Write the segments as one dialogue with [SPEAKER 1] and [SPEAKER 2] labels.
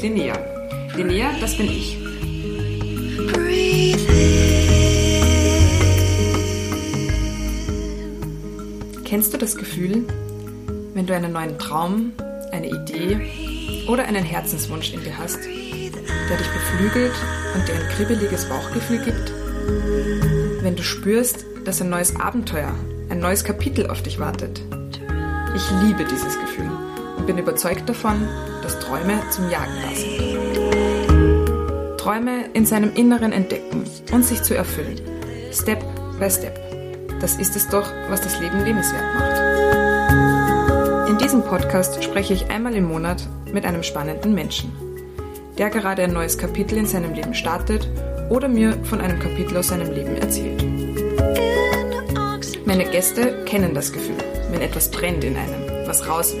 [SPEAKER 1] mit Linnea. Linnea, das bin ich. Kennst du das Gefühl, wenn du einen neuen Traum, eine Idee oder einen Herzenswunsch in dir hast, der dich beflügelt und dir ein kribbeliges Bauchgefühl gibt? Wenn du spürst, dass ein neues Abenteuer, ein neues Kapitel auf dich wartet? Ich liebe dieses Gefühl und bin überzeugt davon, dass Träume zum Jagen sind. Träume in seinem Inneren entdecken und sich zu erfüllen. Step by Step. Das ist es doch, was das Leben lebenswert macht. In diesem Podcast spreche ich einmal im Monat mit einem spannenden Menschen, der gerade ein neues Kapitel in seinem Leben startet oder mir von einem Kapitel aus seinem Leben erzählt. Meine Gäste kennen das Gefühl, wenn etwas brennt in einem, was raus.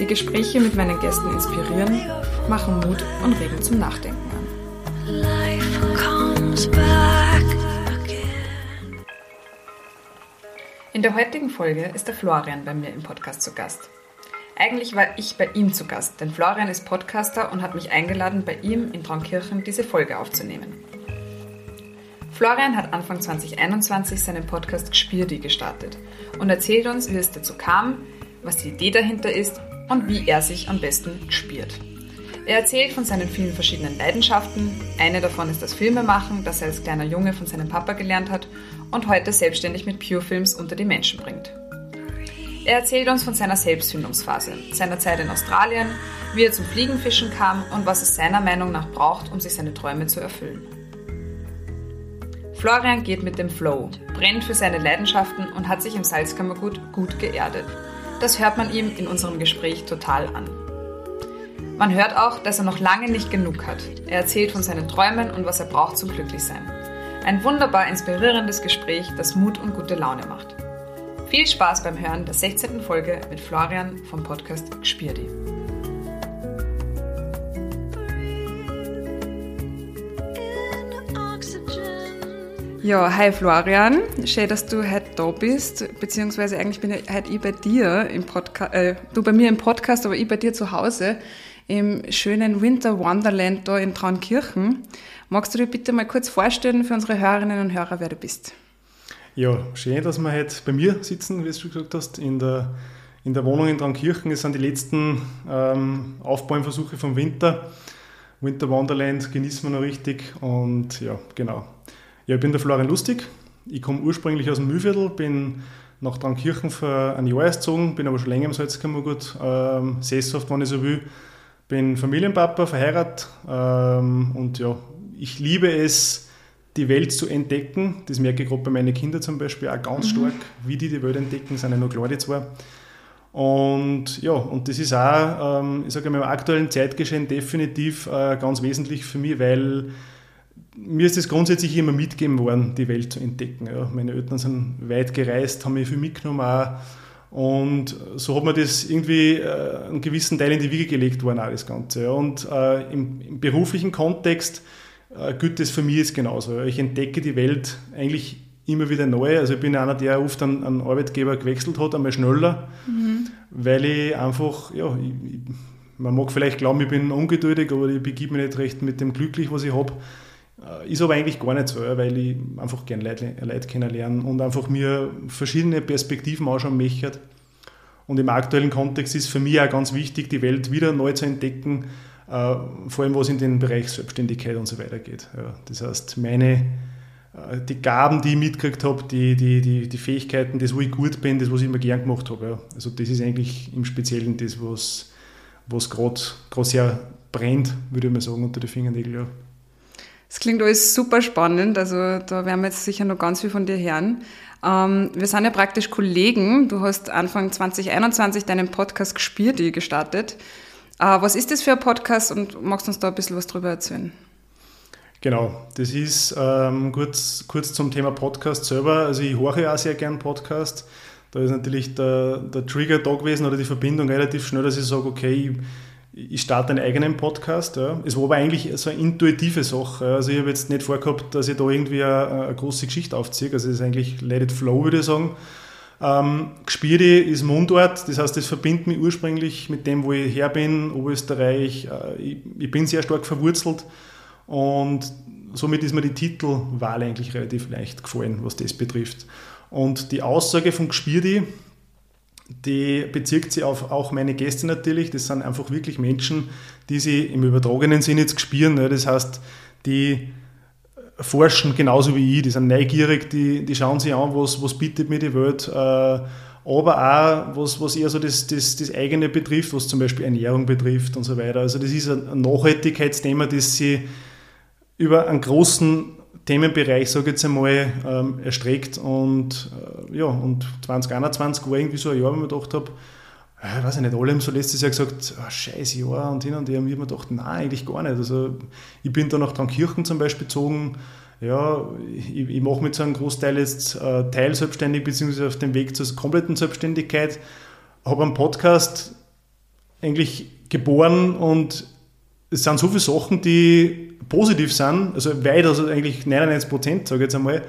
[SPEAKER 1] Die Gespräche mit meinen Gästen inspirieren, machen Mut und regen zum Nachdenken an. In der heutigen Folge ist der Florian bei mir im Podcast zu Gast. Eigentlich war ich bei ihm zu Gast, denn Florian ist Podcaster und hat mich eingeladen, bei ihm in Traunkirchen diese Folge aufzunehmen. Florian hat Anfang 2021 seinen Podcast Gspirdi gestartet und erzählt uns, wie es dazu kam, was die Idee dahinter ist und wie er sich am besten spielt. Er erzählt von seinen vielen verschiedenen Leidenschaften. Eine davon ist das Filmemachen, das er als kleiner Junge von seinem Papa gelernt hat und heute selbstständig mit Pure Films unter die Menschen bringt. Er erzählt uns von seiner Selbstfindungsphase, seiner Zeit in Australien, wie er zum Fliegenfischen kam und was es seiner Meinung nach braucht, um sich seine Träume zu erfüllen. Florian geht mit dem Flow, brennt für seine Leidenschaften und hat sich im Salzkammergut gut geerdet. Das hört man ihm in unserem Gespräch total an. Man hört auch, dass er noch lange nicht genug hat. Er erzählt von seinen Träumen und was er braucht zum Glücklichsein. Ein wunderbar inspirierendes Gespräch, das Mut und gute Laune macht. Viel Spaß beim Hören der 16. Folge mit Florian vom Podcast Gspirdi. Ja, hi Florian. Schön, dass du heute da bist, beziehungsweise eigentlich bin ich heute ich bei dir im Podcast, äh, du bei mir im Podcast, aber ich bei dir zu Hause im schönen Winter Wonderland da in Traunkirchen. Magst du dir bitte mal kurz vorstellen für unsere Hörerinnen und Hörer, wer du bist?
[SPEAKER 2] Ja, schön, dass wir heute bei mir sitzen, wie du schon gesagt hast, in der, in der Wohnung in Traunkirchen. Es sind die letzten ähm, Aufbauversuche vom Winter. Winter Wonderland genießen wir noch richtig und ja, genau. Ja, ich bin der Florian Lustig. Ich komme ursprünglich aus dem Mühlviertel, bin nach Traunkirchen für ein Jahr gezogen, bin aber schon länger im Salzkammergut, ähm, sesshaft, wenn ich so will. Bin Familienpapa, verheiratet ähm, und ja, ich liebe es, die Welt zu entdecken. Das merke ich gerade bei meinen Kindern zum Beispiel auch ganz mhm. stark, wie die die Welt entdecken, sind ja noch klar die zwei. Und ja, und das ist auch, ähm, ich sage mal, im aktuellen Zeitgeschehen definitiv äh, ganz wesentlich für mich, weil mir ist es grundsätzlich immer mitgegeben worden, die Welt zu entdecken. Ja. Meine Eltern sind weit gereist, haben mir viel mitgenommen auch. Und so hat mir das irgendwie äh, einen gewissen Teil in die Wiege gelegt worden, auch das Ganze. Ja. Und äh, im, im, beruflichen Kontext äh, gilt das für mich jetzt genauso. Ich entdecke die Welt eigentlich immer wieder neu. Also ich bin einer, der oft einen, einen Arbeitgeber gewechselt hat, einmal schneller, mhm. weil ich einfach, ja, ich, man mag vielleicht glauben, ich bin ungeduldig, aber ich begebe mich nicht recht mit dem glücklich, was ich habe. Äh, ist aber eigentlich gar nicht so, weil ich einfach gerne Leute, Leute kennenlernen und einfach mir verschiedene Perspektiven anschauen möchte. Und im aktuellen Kontext ist für mich auch ganz wichtig, die Welt wieder neu zu entdecken, äh, vor allem was in den Bereich Selbstständigkeit und so weiter geht. das heißt, meine, äh, die Gaben, die ich mitgekriegt habe, die, die, die, die Fähigkeiten, das, wo ich gut bin, das, was ich immer gern gemacht habe. Also das ist eigentlich im Speziellen das, was, was gerade sehr brennt, würde ich mal sagen, unter den Fingernägeln.
[SPEAKER 1] Das klingt alles super spannend, also da werden wir jetzt sicher noch ganz viel von dir hören. Ähm, wir sind ja praktisch Kollegen. Du hast Anfang 2021 deinen Podcast Gspirti gestartet. Äh, was ist das für ein Podcast und magst uns da ein bisschen was drüber erzählen?
[SPEAKER 2] Genau, das ist ähm, kurz, kurz zum Thema Podcast selber. Also ich höre auch sehr gern Podcast. Da ist natürlich der, der Trigger da gewesen oder die Verbindung relativ schnell, dass ich sage, okay, ich, ich starte einen eigenen Podcast. Ja. Es war aber eigentlich so eine intuitive Sache. Also ich habe jetzt nicht vorgehabt, dass ich da irgendwie eine, eine große Geschichte aufziehe. Also es ist eigentlich let it flow, würde ich sagen. Ähm, Gspiedi ist Mundort, das heißt, das verbindet mich ursprünglich mit dem, wo ich her bin, Oberösterreich. Äh, ich, ich, bin sehr stark verwurzelt und somit ist mir die Titelwahl eigentlich relativ leicht gefallen, was das betrifft. Und die Aussage von Gspiedi, die bezieht sich auf auch meine Gäste natürlich. Das sind einfach wirklich Menschen, die sie im übertragenen Sinne jetzt spüren. Ne? Das heißt, die forschen genauso wie ich, die sind neugierig, die, die schauen sich an, was, was bietet mir die Welt, äh, aber auch was, was eher so das, das, das eigene betrifft, was zum Beispiel Ernährung betrifft und so weiter. Also das ist ein Nachhaltigkeitsthema, das sie über einen großen Themenbereich, sage ich jetzt einmal, ähm, erstreckt und äh, ja, und 2021 war irgendwie so ein Jahr, wo ich mir gedacht habe, äh, weiß ich nicht, alle haben so letztes Jahr gesagt, oh, scheiß Jahr und hin und her. Und ich habe mir gedacht, nein, eigentlich gar nicht. Also ich bin da nach Trankirchen zum Beispiel gezogen. Ja, ich, ich mache mit so einem Großteil jetzt äh, teilselbstständig, beziehungsweise auf dem Weg zur kompletten Selbstständigkeit. Habe einen Podcast eigentlich geboren und es sind so viele Sachen, die positiv sind, also weit, also eigentlich 99 Prozent, sage ich jetzt einmal.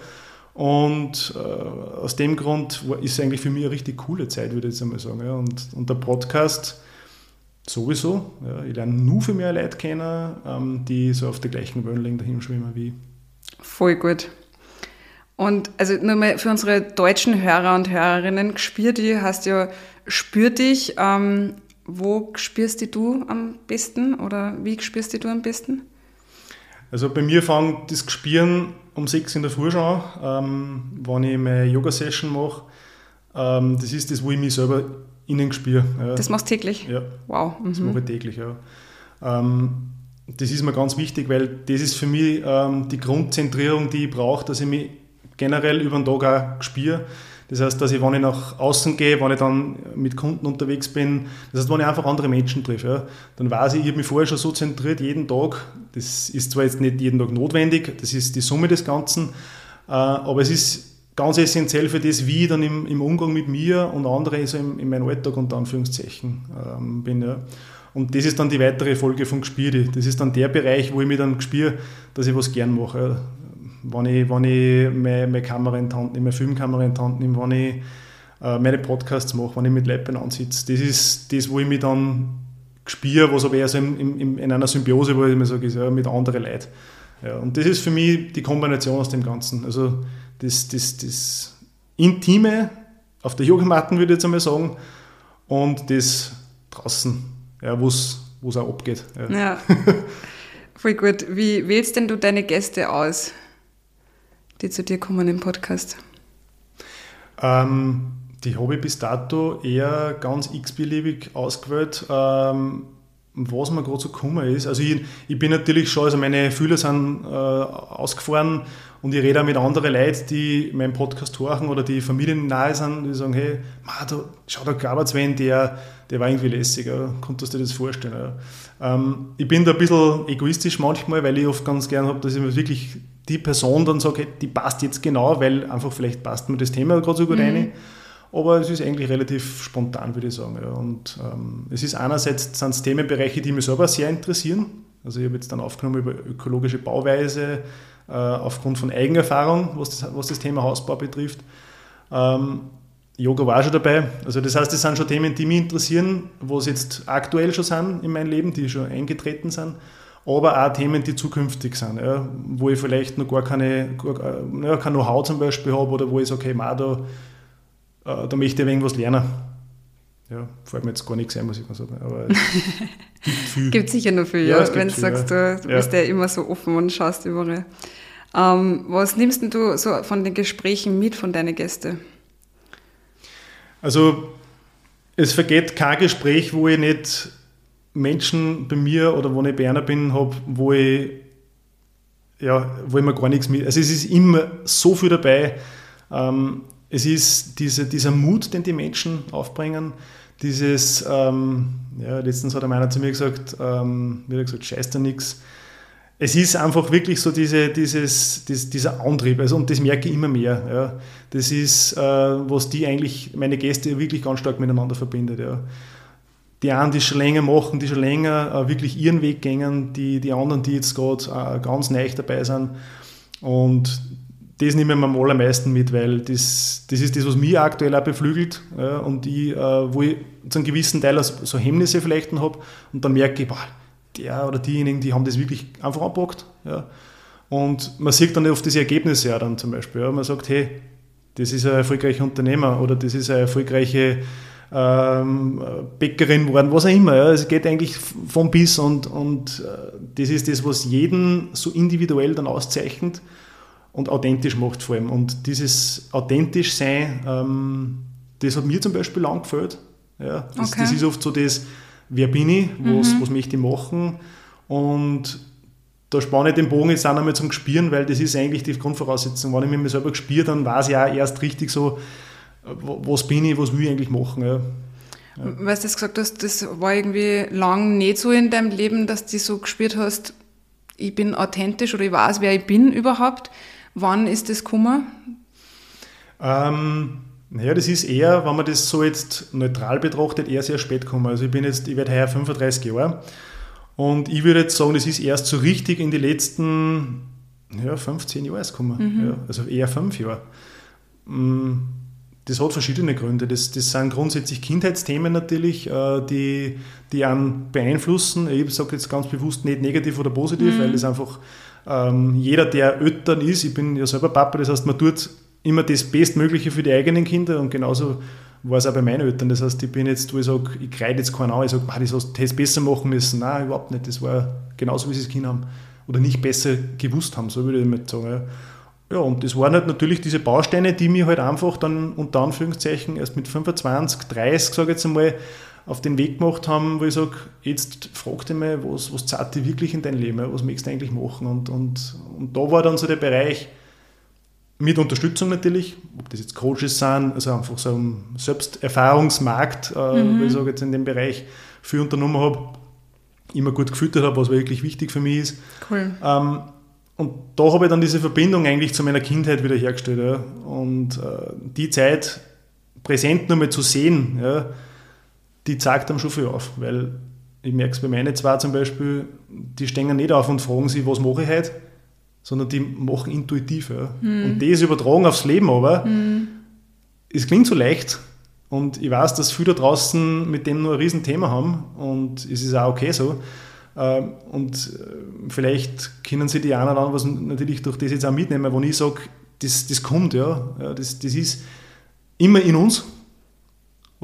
[SPEAKER 2] Und äh, aus dem Grund ist es eigentlich für mich eine richtig coole Zeit, würde ich jetzt einmal sagen. Ja. Und, und der Podcast sowieso. Ja. Ich lerne nur viel mehr Leute kennen, ähm, die so auf der gleichen Wellenlänge dahin schwimmen wie ich.
[SPEAKER 1] Voll gut. Und also nur mal für unsere deutschen Hörer und Hörerinnen, spür die heißt ja, spür dich. Ähm, wo spürst du am besten oder wie spürst du am besten?
[SPEAKER 2] Also bei mir fängt das Gespüren um 6 in der Früh schon an, ähm, wenn ich meine Yoga-Session mache. Ähm, das ist das, wo ich mich selber innen spüre.
[SPEAKER 1] Ja. Das machst du täglich?
[SPEAKER 2] Ja.
[SPEAKER 1] Wow.
[SPEAKER 2] Mhm. Das mache ich täglich, ja. Ähm, das ist mir ganz wichtig, weil das ist für mich ähm, die Grundzentrierung, die ich brauche, dass ich mich generell über den Tag auch spüre. Das heißt, dass ich, wenn ich nach außen gehe, wenn ich dann mit Kunden unterwegs bin, das heißt, wenn ich einfach andere Menschen treffe, ja, dann weiß ich, ich habe mich vorher schon so zentriert, jeden Tag, das ist zwar jetzt nicht jeden Tag notwendig, das ist die Summe des Ganzen, äh, aber es ist ganz essentiell für das, wie ich dann im, im Umgang mit mir und anderen also im, in meinem Alltag unter Anführungszeichen ähm, bin. Ja. Und das ist dann die weitere Folge von Gespür. Das ist dann der Bereich, wo ich mich dann gespüre, dass ich was gern mache wenn ich, wenn ich meine, meine Kamera in die Hand nehme, meine Filmkamera in die Hand nehme, wenn ich äh, meine Podcasts mache, wenn ich mit Leuten ansitze. Das ist das, wo ich mich dann spüre, was aber eher so in, in, in einer Symbiose, wo ich mir sage, ist, ja, mit anderen Leuten. Ja, und das ist für mich die Kombination aus dem Ganzen. Also das, das, das Intime auf der Yogamatten, würde ich jetzt einmal sagen, und das draußen, ja, wo es auch abgeht.
[SPEAKER 1] Ja. ja. Voll gut. Wie wählst denn du deine Gäste aus? Die zu dir kommen im Podcast?
[SPEAKER 2] Ähm, die habe ich bis dato eher ganz x-beliebig ausgewählt, ähm, was mir gerade so gekommen ist. Also ich, ich, bin natürlich schon, also meine Fühler sind äh, ausgefahren und ich rede auch mit anderen Leuten, die meinen Podcast hören oder die Familien nahe sind, die sagen, hey, Ma, da, schau, da gab Sven, der, der war irgendwie lässig, ja. konntest du dir das vorstellen? Ja. Ähm, ich bin da ein bisschen egoistisch manchmal, weil ich oft ganz gern habe, dass ich mir wirklich die Person dann sage, die passt jetzt genau, weil einfach vielleicht passt mir das Thema gerade so gut mhm. rein. Aber es ist eigentlich relativ spontan, würde ich sagen. Und ähm, es ist einerseits sind es Themenbereiche, die mich selber sehr interessieren. Also ich habe jetzt dann aufgenommen über ökologische Bauweise, äh, aufgrund von Eigenerfahrung, was das, was das Thema Hausbau betrifft. Ähm, Yoga war schon dabei. Also das heißt, das sind schon Themen, die mich interessieren, was jetzt aktuell schon sind in meinem Leben, die schon eingetreten sind aber auch Themen, die zukünftig sind, ja, wo ich vielleicht noch gar keine, gar, ja, kein Know-how zum Beispiel habe oder wo ich sage, okay, man, da, äh, da möchte ich irgendwas lernen. Ja, fällt mir jetzt gar nichts ein, muss ich mal sagen. Aber es
[SPEAKER 1] gibt viel. Gibt sicher noch viel, ja, ja wenn du sagst, du, du ja. bist ja immer so offen und schaust überall. Ähm, was nimmst du so von den Gesprächen mit von deinen Gästen?
[SPEAKER 2] Also, es vergeht kein Gespräch, wo ich nicht Menschen bei mir oder wo ich bei einer bin, habe, wo ich, ja, wo ich mir gar nichts mit. Also es ist immer so viel dabei. Ähm, es ist diese, dieser Mut, den die Menschen aufbringen, dieses, ähm, ja, letztens hat einer zu mir gesagt, ähm, hat gesagt, scheiß da nichts. Es ist einfach wirklich so diese, dieses, dieses, dieser Antrieb, also, und das merke ich immer mehr. Ja. Das ist, äh, was die eigentlich, meine Gäste wirklich ganz stark miteinander verbindet. Ja die einen, die schon länger machen, die schon länger äh, wirklich ihren Weg gehen, die, die anderen, die jetzt gerade äh, ganz neu dabei sind. Und das nehme ich mir am allermeisten mit, weil das, das ist das, was mich aktuell auch beflügelt ja, und ich, äh, wo ich zu einem gewissen Teil so Hemmnisse vielleicht habe und dann merke ich, boah, der oder diejenigen, die haben das wirklich einfach angepackt. Ja. Und man sieht dann oft diese Ergebnisse ja dann zum Beispiel. Ja. Man sagt, hey, das ist ein erfolgreicher Unternehmer oder das ist eine erfolgreiche ähm, Bäckerin geworden, was auch immer. Ja. Es geht eigentlich vom bis und, und äh, das ist das, was jeden so individuell dann auszeichnet und authentisch macht vor allem. Und dieses authentisch sein, ähm, das hat mir zum Beispiel lang gefällt. Ja, das, okay. das ist oft so das, wer bin ich, was, mhm. was möchte ich machen und da spanne ich den Bogen jetzt auch einmal zum Gespüren, weil das ist eigentlich die Grundvoraussetzung. Wenn ich mich selber gespürt, dann weiß ich auch erst richtig so, was bin ich, was will ich eigentlich machen. Ja.
[SPEAKER 1] Ja. Weil du gesagt hast, das war irgendwie lang nicht so in deinem Leben, dass du so gespürt hast, ich bin authentisch oder ich weiß, wer ich bin überhaupt. Wann ist das gekommen?
[SPEAKER 2] Ähm, naja, das ist eher, wenn man das so jetzt neutral betrachtet, eher sehr spät gekommen. Also ich bin jetzt, ich werde heuer 35 Jahre und ich würde jetzt sagen, das ist erst so richtig in die letzten ja, 15 Jahre gekommen. Mhm. Ja, also eher fünf Jahre. Mm, das hat verschiedene Gründe. Das, das sind grundsätzlich Kindheitsthemen natürlich, äh, die, die einen beeinflussen. Ich sage jetzt ganz bewusst nicht negativ oder positiv, mhm. weil das einfach ähm, jeder, der Eltern ist, ich bin ja selber Papa, das heißt, man tut immer das Bestmögliche für die eigenen Kinder und genauso war es auch bei meinen Eltern. Das heißt, ich bin jetzt, wo ich sage, ich kreide jetzt keinen an, ich sage, das hast du besser machen müssen. Nein, überhaupt nicht. Das war genauso, wie sie es Kind haben oder nicht besser gewusst haben, so würde ich mal sagen. Ja. und das waren halt natürlich diese Bausteine, die mir halt einfach dann unter Anführungszeichen erst mit 25, 30, sage ich jetzt einmal, auf den Weg gemacht haben, wo ich sage, jetzt frag dich mal, was, was zahlt dir wirklich in dein Leben, was möchtest du eigentlich machen? Und, und, und da war dann so der Bereich, mit Unterstützung natürlich, ob das jetzt Coaches sind, also einfach so ein Selbsterfahrungsmarkt, äh, mhm. ich sage jetzt in dem Bereich für unternommen habe, immer gut gefüttert habe, was wirklich wichtig für mich ist. Cool. Ähm, und da habe ich dann diese Verbindung eigentlich zu meiner Kindheit wieder hergestellt. Ja. Und äh, die Zeit präsent nochmal zu sehen, ja, die zeigt dann schon viel auf, weil ich merke es bei meinen zwei zum Beispiel, die stehen nicht auf und fragen sich, was mache ich heute, sondern die machen intuitiv. Ja. Mhm. Und das übertragen aufs Leben aber, mhm. es klingt so leicht und ich weiß, dass viele da draußen mit dem nur ein Riesenthema haben und es ist auch okay so. Ähm, und äh, vielleicht können sie die einen oder anderen was natürlich durch das jetzt auch mitnehmen, wo ich sage, das, das kommt, ja. Das, das ist immer in uns.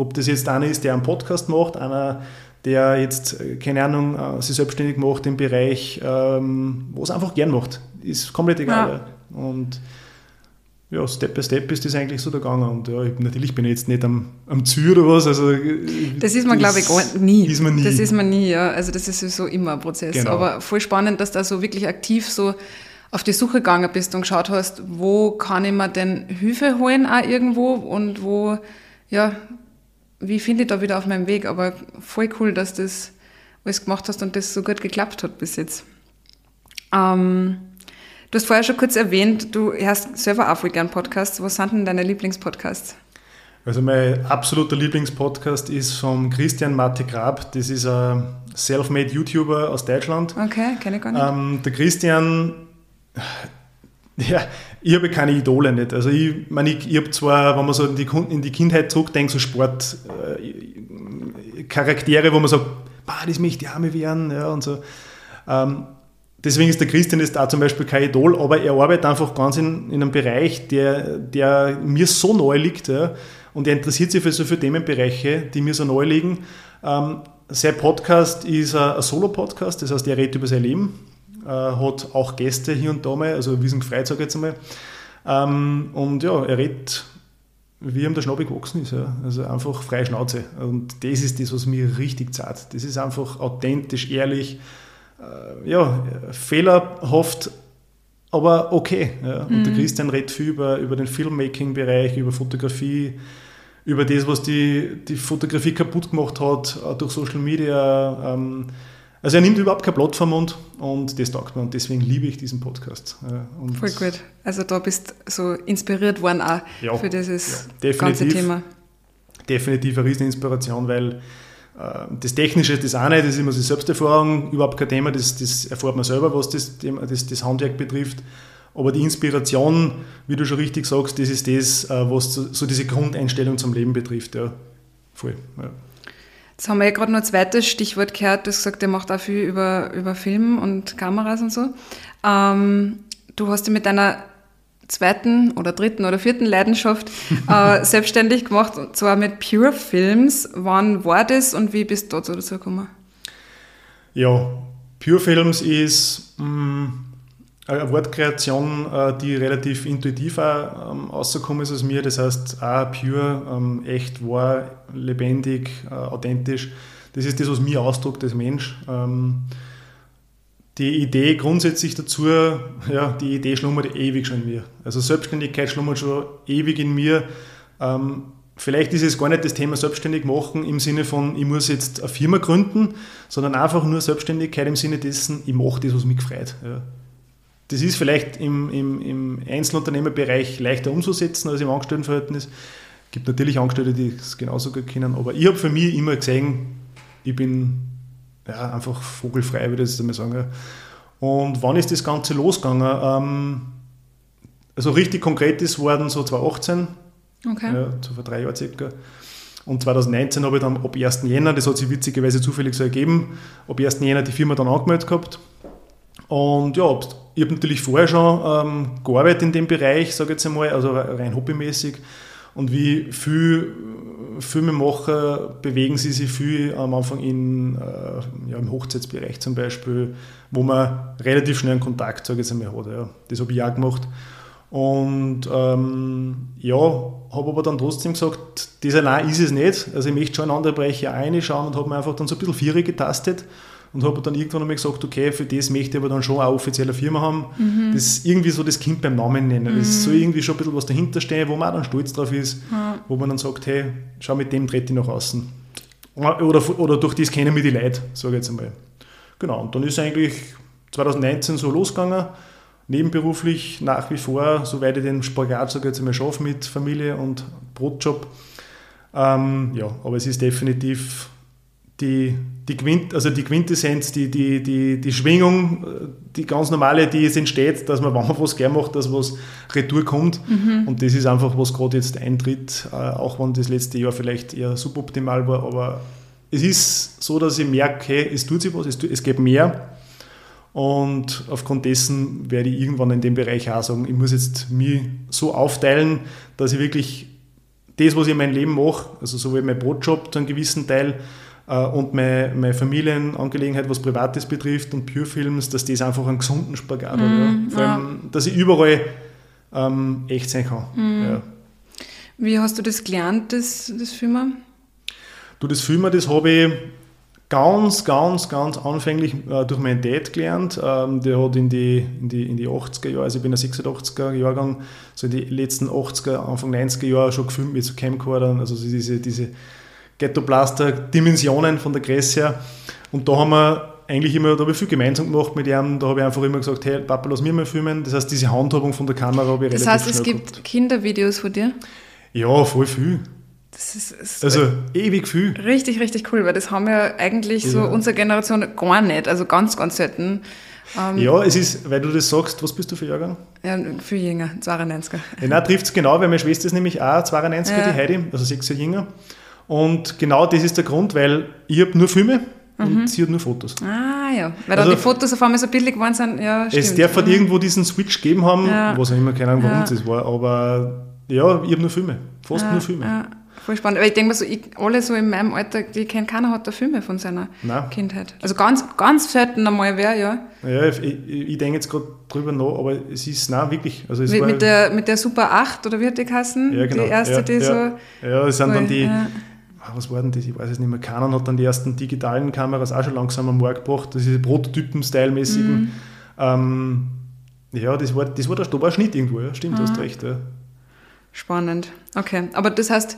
[SPEAKER 2] Ob das jetzt einer ist, der einen Podcast macht, einer, der jetzt, äh, keine Ahnung, äh, sich selbstständig macht im Bereich, ähm, was er einfach gern macht. Ist komplett egal. Ja. Und ja, Step by Step ist das eigentlich so da gegangen. Und ja, ich, natürlich bin ich jetzt nicht am, am Ziel oder was. Also,
[SPEAKER 1] äh, das ist man, glaube ich, gar nie. Ist man nie. Das ist man nie, ja. Also das ist sowieso immer ein Prozess. Genau. Aber voll spannend, dass du da so wirklich aktiv so auf die Suche gegangen bist und geschaut hast, wo kann ich mir denn Hilfe holen auch irgendwo und wo, ja, wie finde ich da wieder auf meinem Weg? Aber voll cool, dass du das alles gemacht hast und das so gut geklappt hat bis jetzt. Ähm, du hast vorher schon kurz erwähnt, du hörst selber auch voll gern Podcasts. Was sind denn deine Lieblingspodcasts?
[SPEAKER 2] Also mein absoluter Lieblingspodcast ist vom Christian Mate Grab. Das ist ein self-made YouTuber aus Deutschland.
[SPEAKER 1] Okay, kenne ich gar nicht.
[SPEAKER 2] Ähm, der Christian ja, ich habe keine Idole nicht. Also ich meine, ich, ich habe zwar, wenn man so in die, in die Kindheit zurückdenkt, so Sportcharaktere, äh, wo man sagt, bah, das möchte ich auch mal werden, ja, und so. Ähm, deswegen ist der Christian jetzt da zum Beispiel kein Idol, aber er arbeitet einfach ganz in, in einem Bereich, der, der mir so neu liegt, ja, und er interessiert sich für so viele Themenbereiche, die mir so neu liegen. Ähm, sein Podcast ist ein, ein Solo-Podcast, das heißt, er redet über sein Leben hat auch Gäste hier und da mal, also wir sind gefreut, sage ich jetzt einmal. Ähm, und ja, er redet, wie ihm der Schnabel gewachsen ist. Ja. Also einfach freie Schnauze. Und das ist das, was mir richtig zahlt. Das ist einfach authentisch, ehrlich, äh, ja, fehlerhaft, aber okay. Ja. Und mhm. der Christian redet viel über, über den Filmmaking-Bereich, über Fotografie, über das, was die, die Fotografie kaputt gemacht hat durch Social Media. Ähm, also er nimmt überhaupt kein Blatt vom Mund und das taugt mir und deswegen liebe ich diesen Podcast.
[SPEAKER 1] Und Voll gut. Also da bist du so inspiriert worden auch ja, für dieses ja, ganze Thema.
[SPEAKER 2] Definitiv eine Rieseninspiration, weil äh, das Technische das auch nicht, das ist immer so Selbsterfahrung, überhaupt kein Thema, das, das erfährt man selber, was das, das, das Handwerk betrifft. Aber die Inspiration, wie du schon richtig sagst, das ist das, äh, was so diese Grundeinstellung zum Leben betrifft. Ja, voll. Ja.
[SPEAKER 1] Jetzt haben wir ja gerade noch ein zweites Stichwort gehört. Du hast gesagt, er macht auch viel über, über Film und Kameras und so. Ähm, du hast dich mit deiner zweiten oder dritten oder vierten Leidenschaft äh, selbstständig gemacht, und zwar mit Pure Films. Wann war das und wie bist du dazu gekommen?
[SPEAKER 2] Ja, Pure Films ist mh, mm, eine Wortkreation, äh, die relativ intuitiv auch, ähm, rausgekommen ist aus mir. Das heißt, auch pure, ähm, echt, wahr, lebendig, äh, authentisch. Das ist das, was mir ausdruckt als Mensch. Ähm, die Idee grundsätzlich dazu, ja, die Idee schlummert ewig schon in mir. Also Selbstständigkeit schlummert schon ewig in mir. Ähm, vielleicht ist es gar nicht das Thema selbstständig machen im Sinne von, ich muss jetzt eine Firma gründen, sondern einfach nur Selbstständigkeit im Sinne dessen, ich mache das, was mich freut. Ja. Das ist vielleicht im, im, im Einzelunternehmerbereich leichter umzusetzen als im Angestelltenverhältnis. Es gibt natürlich Angestellte, die es genauso gut können, aber ich habe für mich immer gesehen, ich bin ja, einfach vogelfrei, würde ich jetzt einmal sagen. Und wann ist das Ganze losgegangen? Ähm, also richtig konkret ist worden so 2018, okay. ja, so vor drei Jahren circa. Und 2019 habe ich dann ab 1. Jänner, das hat sich witzigerweise zufällig so ergeben, ab 1. Jänner die Firma dann angemeldet gehabt. Und ja, ich habe natürlich vorher schon ähm, gearbeitet in dem Bereich, sage ich jetzt einmal, also rein hobbymäßig. Und wie viel Filmemacher bewegen sie sich viel am Anfang in, äh, ja, im Hochzeitsbereich zum Beispiel, wo man relativ schnell einen Kontakt, sage ich jetzt einmal, hat. Ja. Das habe ich auch gemacht. Und ähm, ja, habe aber dann trotzdem gesagt, das allein ist es nicht. Also ich möchte schon in andere Bereiche reinschauen und habe mir einfach dann so ein bisschen Viere getastet und habe dann irgendwann einmal gesagt, okay, für das möchte ich aber dann schon eine offizielle Firma haben, mhm. das irgendwie so das Kind beim Namen nennen. Mhm. Das soll irgendwie schon ein bisschen was dahinter stehen, wo man auch dann stolz drauf ist, ja. wo man dann sagt, hey, schau, mit dem trete ich nach außen. Oder, oder durch das kennen wir die Leute, sage ich jetzt einmal. Genau, und dann ist eigentlich 2019 so losgegangen, nebenberuflich nach wie vor, soweit ich den Spagat, sage ich jetzt einmal, schaffe mit Familie und Brotjob. Ähm, ja, aber es ist definitiv die, die, Quint, also die Quintessenz, die, die, die, die Schwingung, die ganz normale, die es entsteht, dass man, wenn man was gern macht, dass was retour kommt. Mhm. Und das ist einfach, was gerade jetzt eintritt, äh, auch wenn das letzte Jahr vielleicht eher suboptimal war. Aber es ist so, dass ich merke, hey, es tut sich was, es, es geht mehr. Und aufgrund dessen werde ich irgendwann in dem Bereich auch sagen, ich muss jetzt mich so aufteilen, dass ich wirklich das, was ich in meinem Leben mache, also sowohl mein Brotjob zu einem gewissen Teil, äh, und meine, meine Familienangelegenheit, was Privates betrifft und Pure Films, dass das einfach einen gesunden Spagat mm, hat. Ja. Vor allem, ja. dass ich überall ähm, echt sein kann. Mm. Ja.
[SPEAKER 1] Wie hast du das gelernt, das, das Filmen?
[SPEAKER 2] Du, das Filmen, das habe ich ganz, ganz, ganz anfänglich äh, durch meinen Dad gelernt. Ähm, der hat in die, in, die, in die 80er Jahre, also ich bin ein 86er Jahrgang, so in die letzten 80er, Anfang 90er Jahre schon gefilmt mit so Camcordern, also diese, diese Ghettoblaster Dimensionen von der Größe her. Und da haben wir eigentlich immer, da habe ich viel gemeinsam gemacht mit ihm. Da habe ich einfach immer gesagt, hey Papa, lass mir mal filmen. Das heißt, diese Handhabung von der Kamera habe ich
[SPEAKER 1] das heißt, es gibt gehabt. Kindervideos von dir?
[SPEAKER 2] Ja, voll viel. Das ist, ist also ewig viel.
[SPEAKER 1] Richtig, richtig cool, weil das haben wir eigentlich ja. so unsere Generation gar nicht, also ganz, ganz selten.
[SPEAKER 2] Ähm, ja, es ist, weil du das sagst, was bist du für Jahrgang?
[SPEAKER 1] Ja, viel jünger, 92er.
[SPEAKER 2] Ja, trifft es genau, weil meine Schwester ist nämlich auch 92er, ja. die Heidi, also sechs Jahre jünger. Und genau das ist der Grund, weil ich habe nur Filme mhm. und sie hat nur Fotos.
[SPEAKER 1] Ah ja, weil also, dann die Fotos auf einmal so billig geworden sind. Ja,
[SPEAKER 2] stimmt. Es darf halt mhm. irgendwo diesen Switch gegeben haben, ja. was auch immer, keine Ahnung, warum ja. das war, aber ja, ich habe nur Filme, fast ja, nur Filme. Ja.
[SPEAKER 1] Voll spannend. Aber ich denke mal so, ich, alle so in meinem Alter, die kennen keiner hat da Filme von seiner Nein. Kindheit. Also ganz, ganz selten einmal wer, ja.
[SPEAKER 2] Ja, ich, ich, denke jetzt gerade drüber nach, aber es ist, nein, wirklich. Also es
[SPEAKER 1] mit, mit, der, mit der Super 8 oder wie hat die geheißen?
[SPEAKER 2] Ja, genau.
[SPEAKER 1] Die erste,
[SPEAKER 2] ja,
[SPEAKER 1] die
[SPEAKER 2] ja.
[SPEAKER 1] so.
[SPEAKER 2] Ja, das sind dann die Ah, was war denn das? Ich weiß es nicht mehr. Canon hat dann die ersten digitalen Kameras auch schon langsam am Markt gebracht, das ist Prototypen-Style-mäßigen. Mhm. Ähm, ja, das war, das war der Stoberschnitt irgendwo, ja. stimmt, du hast ah. recht. Ja.
[SPEAKER 1] Spannend. Okay, aber das heißt,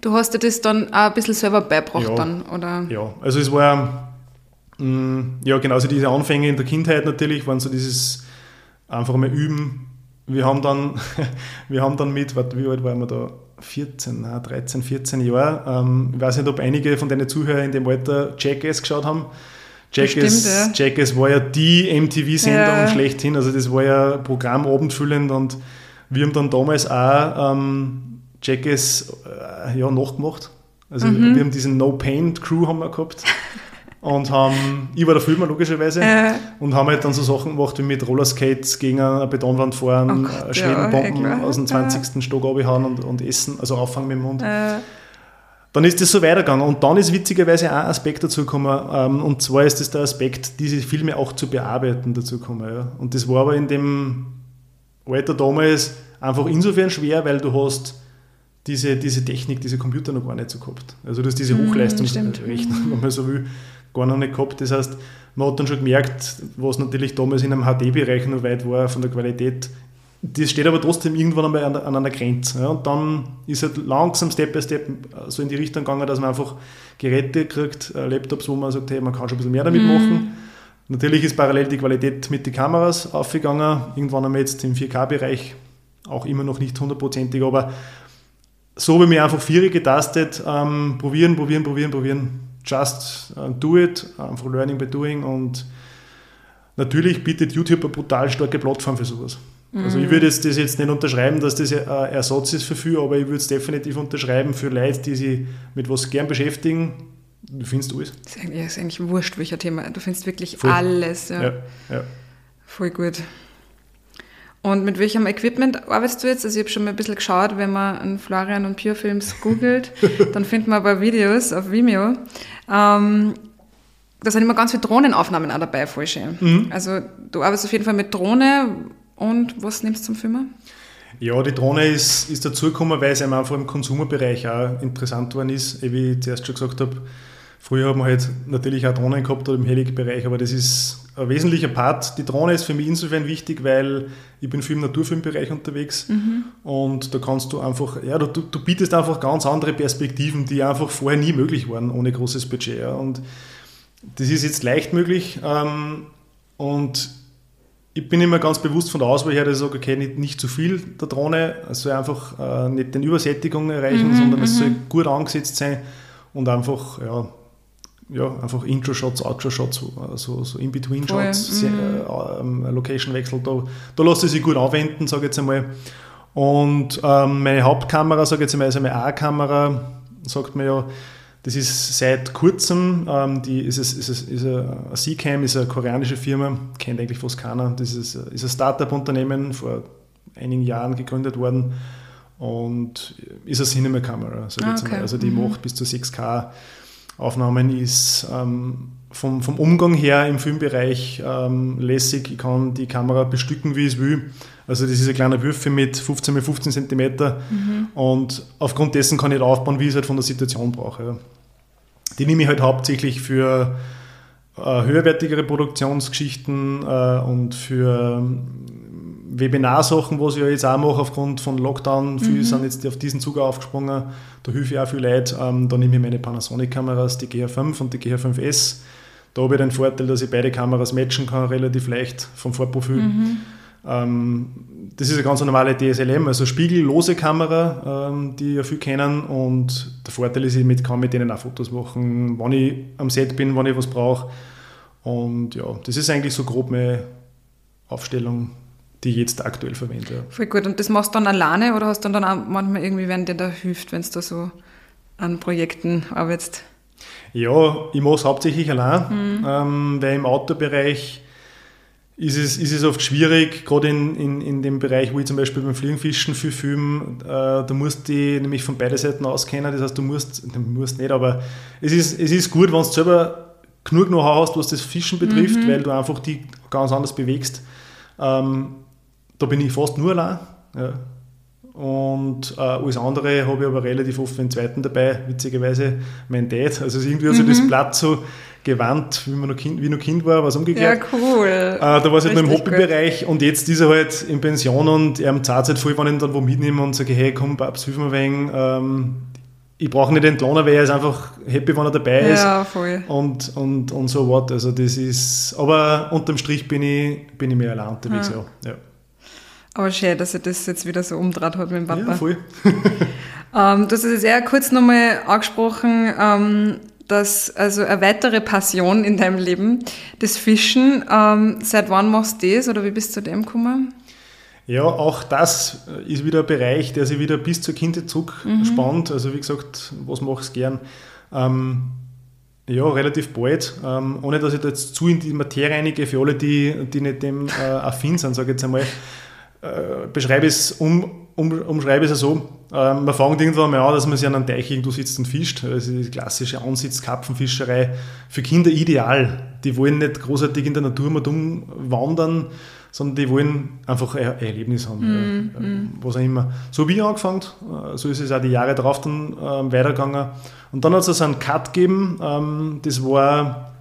[SPEAKER 1] du hast dir das dann auch ein bisschen selber beibracht ja, dann, oder?
[SPEAKER 2] Ja, also es war, mh, mm, ja genau, also diese Anfänge in der Kindheit natürlich, waren so dieses einfach mal üben. Wir haben dann, wir haben dann mit, wie alt waren wir da? 14, 13, 14 Jahre. Ähm, ich weiß nicht, ob einige von deinen Zuhörern in dem Alter Jackass geschaut haben. Jackass, ja. Jackass war ja die MTV-Sendung ja. schlechthin, also das war ja Programm abendfüllend und wir haben dann damals auch ähm, Jackass äh, ja, nachgemacht. Also mhm. wir haben diesen No Pain Crew haben wir gehabt. und haben, ich war der Filmer logischerweise, äh. und haben halt dann so Sachen gemacht wie mit Rollerskates gegen eine Betonwand fahren, oh Gott, Schwedenbomben ja, aus dem 20. Äh. Stock abhauen und, und essen, also auffangen mit dem Mund. Äh. Dann ist das so weitergegangen und dann ist witzigerweise auch ein Aspekt dazu gekommen ähm, und zwar ist das der Aspekt, diese Filme auch zu bearbeiten dazu gekommen. Ja. Und das war aber in dem Alter damals einfach insofern schwer, weil du hast diese, diese Technik, diese Computer noch gar nicht so gehabt. Also du hast diese mhm, Hochleistungsrechnung, wenn man so will, gar noch nicht gehabt. Das heißt, man hat dann schon gemerkt, was natürlich damals in einem HD-Bereich noch weit war von der Qualität. Das steht aber trotzdem irgendwann einmal an, an einer Grenze. Ja. Und dann ist halt langsam Step by Step so in die Richtung gegangen, dass man einfach Geräte kriegt, äh, Laptops, wo man sagt, hey, man kann schon ein bisschen mehr damit mhm. machen. Natürlich ist parallel die Qualität mit den Kameras aufgegangen. Irgendwann haben wir jetzt im 4K-Bereich auch immer noch nicht hundertprozentig, aber so habe ich mir einfach vier getastet, ähm, probieren, probieren, probieren, probieren just uh, do it, einfach learning by doing und natürlich bietet YouTube eine brutal starke Plattform für sowas. Mhm. Also ich würde jetzt das jetzt nicht unterschreiben, dass das ein Ersatz ist für viel, aber ich würde es definitiv unterschreiben für Leute, die sich mit was gern beschäftigen. Du findest alles.
[SPEAKER 1] Das ist eigentlich, ist eigentlich wurscht, welcher Thema. Du findest wirklich Voll. alles. Ja. Ja, ja. Voll gut. Und mit welchem Equipment arbeitest du jetzt? Also ich habe schon mal ein bisschen geschaut, wenn man einen Florian und Pure Films googelt, dann findet man ein paar Videos auf Vimeo. Ähm, da sind immer ganz viele Drohnenaufnahmen auch dabei, voll schön. Mhm. Also du arbeitest auf jeden Fall mit Drohne und was nimmst du zum Filmen?
[SPEAKER 2] Ja, die Drohne ist, ist dazugekommen, weil es einfach im Konsumerbereich auch interessant worden ist. Wie ich zuerst schon gesagt habe, früher haben wir halt natürlich auch Drohnen gehabt oder im Helig-Bereich, aber das ist ein wesentlicher Part. Die Drohne ist für mich insofern wichtig, weil ich bin viel im Naturfilmbereich unterwegs mhm. und da kannst du einfach, ja, du, du bietest einfach ganz andere Perspektiven, die einfach vorher nie möglich waren, ohne großes Budget. Ja. Und das ist jetzt leicht möglich ähm, und ich bin immer ganz bewusst von der Auswahl her, dass ich sage, okay, nicht, nicht zu viel der Drohne, es soll einfach äh, nicht den Übersättigung erreichen, mhm, sondern es soll mhm. gut angesetzt sein und einfach, ja, ja, einfach Intro-Shots, Outro-Shots, so, so In-Between-Shots, mhm. äh, ähm, Location-Wechsel, da, da lässt es sich gut anwenden, sage ich jetzt einmal. Und ähm, meine Hauptkamera, sage ich jetzt einmal, ist eine A-Kamera, sagt man ja, das ist seit kurzem, ähm, die ist, es, ist, es, ist eine C-Cam, ist eine koreanische Firma, kennt eigentlich fast keiner. Das ist, ist ein Startup-Unternehmen, vor einigen Jahren gegründet worden und ist eine Cinema-Kamera, sage ich ah, jetzt okay. Also die mhm. macht bis zu 6K Aufnahmen ist ähm, vom, vom Umgang her im Filmbereich ähm, lässig. Ich kann die Kamera bestücken, wie ich es will. Also das ist ein kleiner Würfel mit 15 x 15 cm mhm. und aufgrund dessen kann ich halt aufbauen, wie ich es halt von der Situation brauche. Die nehme ich halt hauptsächlich für äh, höherwertigere Produktionsgeschichten äh, und für Webinarsachen, was ich ja jetzt auch mache aufgrund von Lockdown. Viele mhm. sind jetzt auf diesen Zug aufgesprungen. Da hilfe ich auch viel Leute. Ähm, da nehme ich meine Panasonic-Kameras, die GH5 und die GH5S. Da habe ich den Vorteil, dass ich beide Kameras matchen kann, relativ leicht vom Vorprofil. Mhm. Ähm, das ist eine ganz normale DSLM, also spiegellose Kamera, ähm, die ja viel kennen. Und der Vorteil ist, ich kann mit denen auch Fotos machen, wann ich am Set bin, wann ich was brauche. Und ja, das ist eigentlich so grob meine Aufstellung die ich jetzt aktuell verwende. Ja.
[SPEAKER 1] Voll gut. Und das machst du dann alleine oder hast du dann auch manchmal irgendwie wen, der da hilft, wenn du da so an Projekten arbeitest?
[SPEAKER 2] Ja, ich mache es hauptsächlich allein, mhm. ähm, weil im Autobereich ist es, ist es oft schwierig, gerade in, in, in dem Bereich, wo ich zum Beispiel beim Fliegenfischen viel filme, äh, da musst du dich nämlich von beiden Seiten auskennen, das heißt, du musst, du musst nicht, aber es ist, es ist gut, wenn du selber genug Know-how hast, was das Fischen betrifft, mhm. weil du einfach die ganz anders bewegst. Ähm, da bin ich fast nur allein. Ja. Und äh, alles andere habe ich aber relativ oft einen zweiten dabei, witzigerweise mein Dad. Also irgendwie mhm. das Blatt so gewandt, wie, man noch kind, wie noch Kind war, was umgekehrt.
[SPEAKER 1] Ja, cool. Äh,
[SPEAKER 2] da war es halt noch im Hobbybereich und jetzt ist er halt in Pension und er zahlt halt voll, wenn ich ihn dann wo mitnehme und sage, hey komm, Babs, hilf mir wegen. Ähm, ich brauche nicht entlohnen, weil er ist einfach happy, wenn er dabei ist.
[SPEAKER 1] Ja, voll.
[SPEAKER 2] Und, und, und so was. Also das ist, aber unterm Strich bin ich, bin ich mehr allein unterwegs, ja. ja. ja.
[SPEAKER 1] Aber schön, dass er das jetzt wieder so umdraht hat mit dem Papa.
[SPEAKER 2] Ja, voll.
[SPEAKER 1] ähm, du hast es jetzt eher kurz nochmal angesprochen. Ähm, dass also eine weitere Passion in deinem Leben, das Fischen. Ähm, seit wann machst du das oder wie bist du zu dem gekommen?
[SPEAKER 2] Ja, auch das ist wieder ein Bereich, der sich wieder bis zur Kindheit zurückspannt. Mhm. Also wie gesagt, was machst du gern? Ähm, ja, relativ bald. Ähm, ohne dass ich da jetzt zu in die Materie einige, für alle, die, die nicht dem äh, affin sind, sage ich jetzt einmal, äh, beschreibe es um, um, umschreibe es so. Ähm, man fängt irgendwann mal an, dass man sich an einem Teich irgendwo sitzt und fischt. Also die klassische Ansitz-Karpfenfischerei. Für Kinder ideal. Die wollen nicht großartig in der Natur mal wandern, sondern die wollen einfach ein Erlebnis haben. Mm, ja, mm. Was auch immer. So wie ich angefangen, äh, so ist es auch die Jahre darauf dann äh, weitergegangen. Und dann hat es also einen Cut gegeben, ähm, das war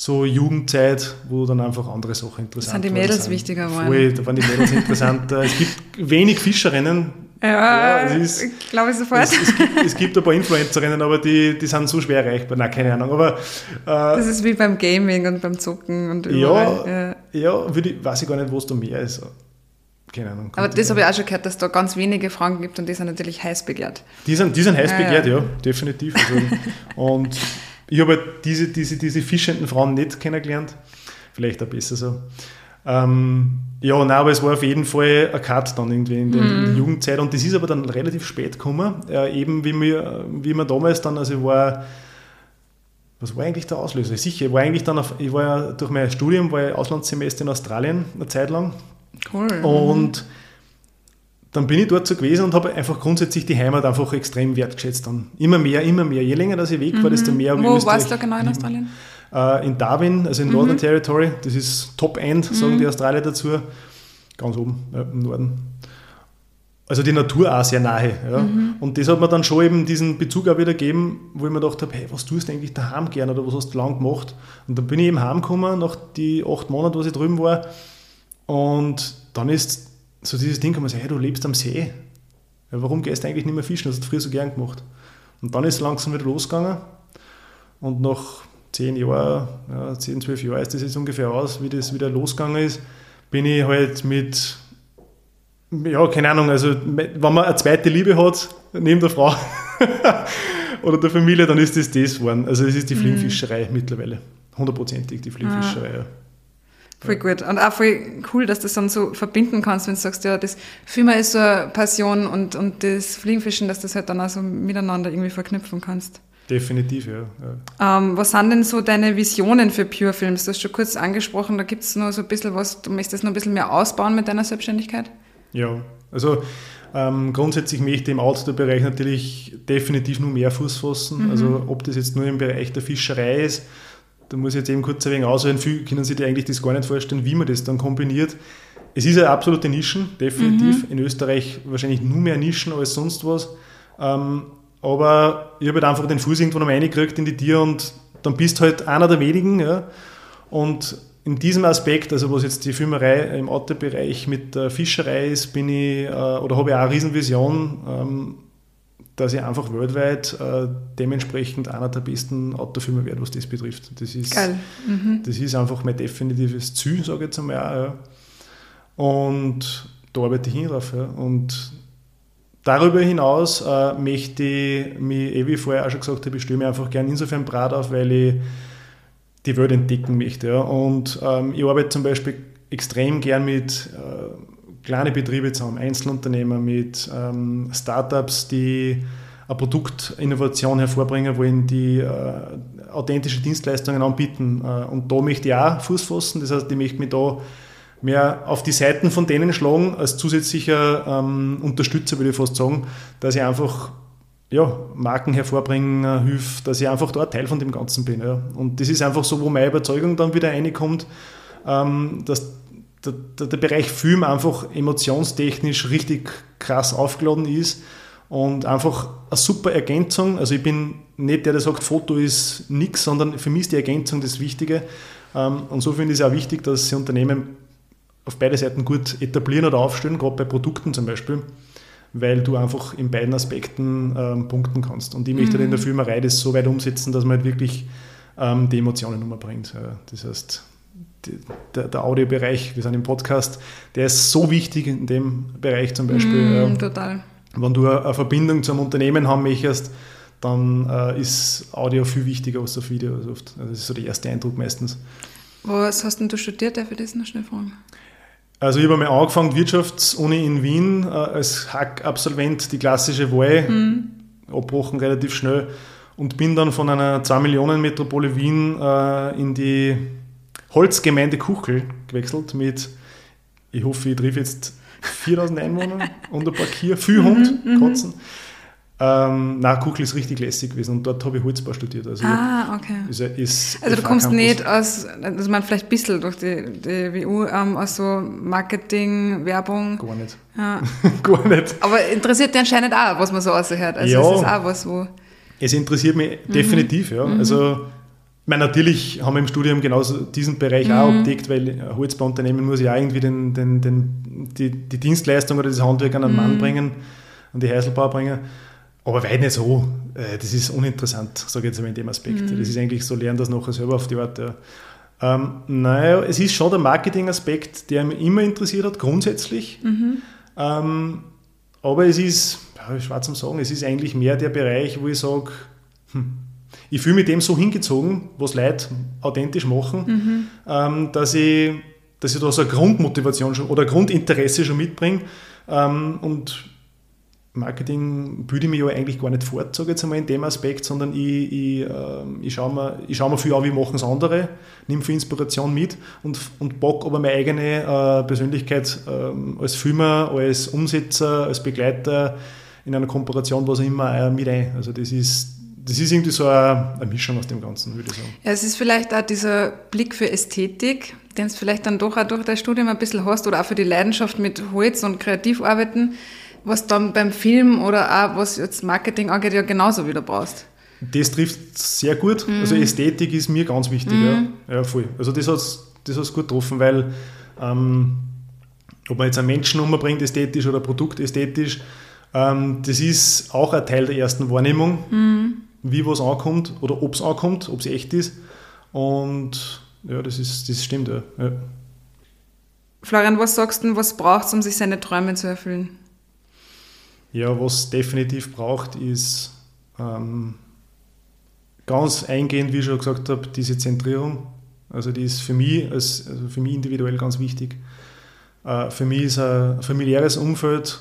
[SPEAKER 2] so Jugendzeit, wo dann einfach andere Sachen interessant waren.
[SPEAKER 1] Sind die Mädels sind. wichtiger
[SPEAKER 2] geworden? Voll, da waren die Mädels interessant. es gibt wenig Fischerinnen.
[SPEAKER 1] Ja, ja ist, glaube ich sofort.
[SPEAKER 2] Es, es, gibt, es, gibt, ein paar Influencerinnen, aber die, die sind so schwer erreichbar. Nein, keine Ahnung. Aber, äh,
[SPEAKER 1] das ist wie beim Gaming und beim Zucken und
[SPEAKER 2] überall. Ja, ja. ja würde ich, weiß ich gar nicht, was da mehr ist. Keine Ahnung.
[SPEAKER 1] Aber das habe ich auch schon gehört, dass da ganz wenige Fragen gibt und die sind natürlich heiß begehrt.
[SPEAKER 2] Die sind, die sind heiß ja, begehrt, ja, definitiv. Also, und ich habe halt diese, diese, diese fischenden Frauen nicht kennengelernt. Vielleicht auch besser so. Ähm, ja, nein, aber es war auf jeden Fall ein Cut dann irgendwie in, mm. der mhm. Jugendzeit und das ist aber dann relativ spät gekommen, äh, eben wie mir, wie mir damals dann, also ich war, was war eigentlich der Auslöser? Sicher, ich war eigentlich dann, auf, ich war ja durch mein Studium, war ich Auslandssemester in Australien eine Zeit lang
[SPEAKER 1] Cool.
[SPEAKER 2] Und dann bin ich dort so gewesen und habe einfach grundsätzlich die Heimat einfach extrem wertgeschätzt. Dann immer mehr, immer mehr. Je länger dass ich weg war, mhm. desto mehr
[SPEAKER 1] Wo warst du genau in Australien?
[SPEAKER 2] Äh, in Darwin, also in mhm. Northern Territory. Das ist Top End, sagen mhm. die Australier dazu. Ganz oben ja, im Norden. Also die Natur auch sehr nahe. Ja. Mhm. Und das hat mir dann schon eben diesen Bezug auch wieder gegeben, wo ich mir gedacht habe, hey, was tust du eigentlich daheim gern oder was hast du lang gemacht? Und dann bin ich eben heimgekommen, nach die acht Monaten, was ich drüben war und dann ist so dieses Ding, kann man sagen, hey, du lebst am See. Ja, warum gehst du eigentlich nicht mehr fischen? Das hast du früher so gern gemacht. Und dann ist es langsam wieder losgegangen. Und nach zehn Jahren, ja, zehn, zwölf Jahren ist das jetzt ungefähr aus, wie das wieder losgegangen ist, bin ich halt mit, ja, keine Ahnung, also wenn man eine zweite Liebe hat, neben der Frau oder der Familie, dann ist das das geworden. Also es ist die. Fliegenfischerei mhm. mittlerweile. Hundertprozentig die Fliegenfischerei, ah.
[SPEAKER 1] Voll gut. Und auch voll cool, dass du das dann so verbinden kannst, wenn du sagst, ja, das Filmen ist so eine Passion und, und das Fliegenfischen, dass du das halt dann auch so miteinander irgendwie verknüpfen kannst.
[SPEAKER 2] Definitiv, ja. ja.
[SPEAKER 1] Ähm, was sind denn so deine Visionen für Pure Films? Du hast schon kurz angesprochen, da gibt es noch so ein bisschen was, du möchtest noch ein bisschen mehr ausbauen mit deiner Selbstständigkeit?
[SPEAKER 2] Ja, also ähm, grundsätzlich möchte ich im Outdoor-Bereich natürlich definitiv nur mehr Fuß fassen. Mhm. Also ob das jetzt nur im Bereich der Fischerei ist, da muss ich jetzt eben kurz ein wenig ausholen, viele können sich eigentlich das gar nicht vorstellen, wie man das dann kombiniert. Es ist eine absolute Nischen, definitiv. Mhm. In Österreich wahrscheinlich nur mehr Nischen als sonst was. Ähm, aber ich habe halt einfach den Fuß irgendwo noch reingekriegt in die Tier und dann bist du halt einer der wenigen. Ja. Und in diesem Aspekt, also was jetzt die Filmerei im Autobereich mit der Fischerei ist, bin ich äh, oder habe ich auch eine Riesenvision. Dass ich einfach weltweit äh, dementsprechend einer der besten Autofilme werde, was das betrifft. Das ist. Mhm. Das ist einfach mein definitives Ziel, sage ich jetzt einmal. Ja. Und da arbeite ich hin drauf. Ja. Und darüber hinaus äh, möchte ich mich, eh wie ich vorher auch schon gesagt habe, ich stelle mir einfach gerne insofern Brat auf, weil ich die Welt entdecken möchte. Ja. Und ähm, ich arbeite zum Beispiel extrem gern mit äh, kleine Betriebe zusammen, Einzelunternehmer, mit ähm, Startups, die eine Produktinnovation hervorbringen wollen, die äh, authentische Dienstleistungen anbieten. Äh, und da möchte ich auch Fuß fassen. Das heißt, ich möchte mich da mehr auf die Seiten von denen schlagen, als zusätzlicher ähm, Unterstützer, würde ich fast sagen, dass ich einfach ja, Marken hervorbringen äh, hilft, dass ich einfach da Teil von dem Ganzen bin. Ja. Und das ist einfach so, wo meine Überzeugung dann wieder reinkommt, ähm, dass der, der, der, Bereich Film einfach emotionstechnisch richtig krass aufgeladen ist und einfach eine super Ergänzung. Also ich bin nicht der, der sagt, Foto ist nichts, sondern für mich ist die Ergänzung das Wichtige. Ähm, und so finde ich es auch wichtig, dass sie Unternehmen auf beide Seiten gut etablieren oder aufstellen, gerade bei Produkten zum Beispiel, weil du einfach in beiden Aspekten ähm, punkten kannst. Und ich möchte mhm. in der Filmerei das so weit umsetzen, dass man halt wirklich ähm, die Emotionen umbringt. Das heißt, der, der, Audiobereich, wir sind im Podcast, der ist so wichtig in dem Bereich zum Beispiel.
[SPEAKER 1] Mm, total.
[SPEAKER 2] Wenn du eine Verbindung zum Unternehmen haben möchtest, dann äh, ist Audio viel wichtiger als das Video. Also, oft. also das ist so der erste Eindruck meistens.
[SPEAKER 1] Was hast denn du studiert? Darf ich das noch schnell fragen?
[SPEAKER 2] Also ich habe mal angefangen, Wirtschaftsuni in Wien äh, als Hack-Absolvent, die klassische Wahl, mhm. abbrochen relativ schnell und bin dann von einer 2-Millionen-Metropole Wien äh, in die Holzgemeinde Kuchel gewechselt mit, ich hoffe, ich triff jetzt 4000 Einwohner und ein paar Kier, viel Hund, mhm, mhm. Katzen. Ähm, nein, Kuchel ist richtig lässig gewesen und dort habe ich Holzbau studiert.
[SPEAKER 1] Also ah, okay.
[SPEAKER 2] Ist, ist
[SPEAKER 1] also du kommst nicht aus, also man vielleicht ein bisschen durch die, die WU, ähm, aus so Marketing, Werbung.
[SPEAKER 2] Gar nicht.
[SPEAKER 1] Ja.
[SPEAKER 2] Gar nicht.
[SPEAKER 1] Aber interessiert dich anscheinend auch, was man so aushört. Also ja, es ist auch was, wo...
[SPEAKER 2] Es interessiert mich mhm. definitiv, ja. Mhm. Also meine, natürlich haben wir im Studium genauso diesen Bereich mhm. auch abdeckt, weil ein Holzbauunternehmen muss ja irgendwie den, den, den, die, die Dienstleistung oder das Handwerk an Mann mhm. bringen, an die Heiselbauer bringen. Aber weit nicht so. Äh, das ist uninteressant, sage ich jetzt mal in dem Aspekt. Mhm. Das ist eigentlich so, lernen das nachher selber auf die Art. Ja. Ähm, naja, es ist schon der Marketing-Aspekt, der mich immer interessiert hat, grundsätzlich. Mhm. Ähm, aber es ist, ja, schwer zum Sagen, es ist eigentlich mehr der Bereich, wo ich sage, hm, ich fühle mich dem so hingezogen, was Leute authentisch machen, mhm. ähm, dass, ich, dass ich da so eine Grundmotivation schon, oder Grundinteresse schon mitbringe. Ähm, und Marketing bilde ich mich ja eigentlich gar nicht fort, sage ich jetzt einmal in dem Aspekt, sondern ich, ich, äh, ich schaue mir, schau mir viel an, wie machen es andere, nehme viel Inspiration mit und, und bock aber meine eigene äh, Persönlichkeit äh, als Filmer, als Umsetzer, als Begleiter in einer Kooperation, was auch immer, mit ein. Also das ist, das ist irgendwie so eine, eine, Mischung aus dem Ganzen, würde ich sagen.
[SPEAKER 1] Ja, es ist vielleicht auch dieser Blick für Ästhetik, den es vielleicht dann doch auch durch dein Studium ein bisschen hast oder auch für die Leidenschaft mit Holz und Kreativarbeiten was dann beim Film oder auch was jetzt Marketing angeht, ja genauso wieder brauchst.
[SPEAKER 2] Das trifft sehr gut. Mhm. Also Ästhetik ist mir ganz wichtig. Mhm. Ja. ja, voll. Also das hat es das gut getroffen, weil ähm, ob man jetzt einen Menschen umbringt ästhetisch oder Produkt ästhetisch, ähm, das ist auch ein Teil der ersten Wahrnehmung, mhm. Wie was ankommt oder ob es ankommt, ob es echt ist. Und ja, das, ist, das stimmt. Ja. ja.
[SPEAKER 1] Florian, was sagst du, was braucht es, um sich seine Träume zu erfüllen?
[SPEAKER 2] Ja, was definitiv braucht, ist ähm, ganz eingehend, wie ich schon gesagt habe, diese Zentrierung. Also die ist für mich, als, also für mich individuell ganz wichtig. Äh, für mich ist ein familiäres Umfeld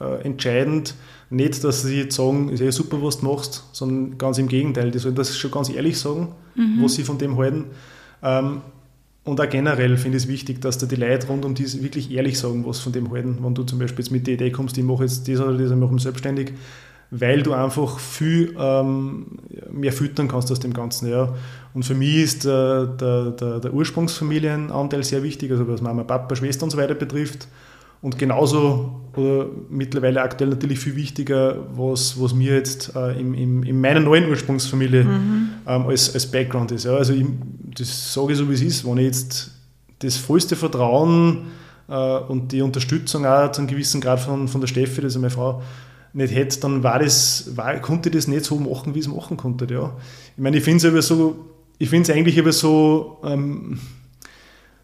[SPEAKER 2] äh, entscheidend. Nicht, dass sie jetzt sagen, ist eh super, was du machst, sondern ganz im Gegenteil. Die sollen das schon ganz ehrlich sagen, mhm. was sie von dem halten. Ähm, und auch generell finde ich es wichtig, dass da die Leute rund um dies wirklich ehrlich sagen, was von dem halten. Wenn du zum Beispiel jetzt mit der Idee kommst, ich mache jetzt das oder das, ich mache mich selbstständig, weil du einfach viel ähm, mehr füttern kannst aus dem Ganzen. Ja. Und für mich ist der, der, der, der Ursprungsfamilienanteil sehr wichtig, also was Mama, Papa, Schwester und so weiter betrifft. Und genauso oder mittlerweile aktuell natürlich viel wichtiger, was, was mir jetzt äh, im, im, in meiner neuen Ursprungsfamilie mhm. ähm, als, als Background ist. Ja. Also ich, das sage ich so, wie es ist. Wenn ich jetzt das vollste Vertrauen äh, und die Unterstützung auch zu einem gewissen Grad von, von der Steffi, ist meine Frau, nicht hätte, dann war das, war, konnte ich das nicht so machen, wie es machen konnte. Ja. Ich meine, ich finde es aber so, ich finde es eigentlich aber so, ähm,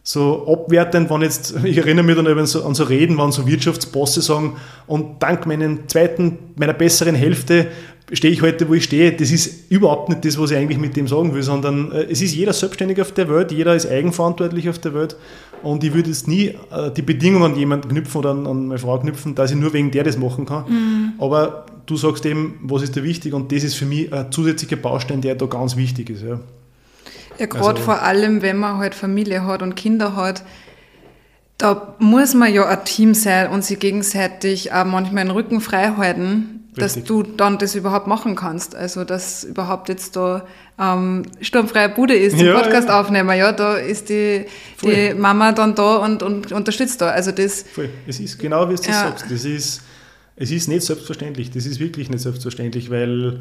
[SPEAKER 2] so abwertend, wenn jetzt, ich erinnere mich dann an so, an so Reden, wenn so Wirtschaftsbosse sagen, und dank meinem zweiten, meiner besseren Hälfte stehe ich heute, wo ich stehe. Das ist überhaupt nicht das, was ich eigentlich mit dem sagen will, sondern äh, es ist jeder selbstständig auf der Welt, jeder ist eigenverantwortlich auf der Welt und ich würde jetzt nie äh, die Bedingungen an jemanden knüpfen oder an, an, meine Frau knüpfen, dass ich nur wegen der das machen kann. Mhm. Aber du sagst eben, was ist da wichtig und das ist für mich ein zusätzlicher Baustein, der da ganz wichtig ist. Ja.
[SPEAKER 1] Ja, gerade also, vor allem, wenn man halt Familie hat und Kinder hat, da muss man ja ein Team sein und sich gegenseitig auch manchmal den Rücken frei halten, Richtig. dass du dann das überhaupt machen kannst. Also, dass überhaupt jetzt da ähm, sturmfreie Bude ist, zum ja, Podcast ja. aufnehmen, ja, da ist die, die Mama dann da und, und unterstützt da. Also das,
[SPEAKER 2] Voll. Es ist genau, wie du ja. sagst, das ist, es ist nicht selbstverständlich, das ist wirklich nicht selbstverständlich, weil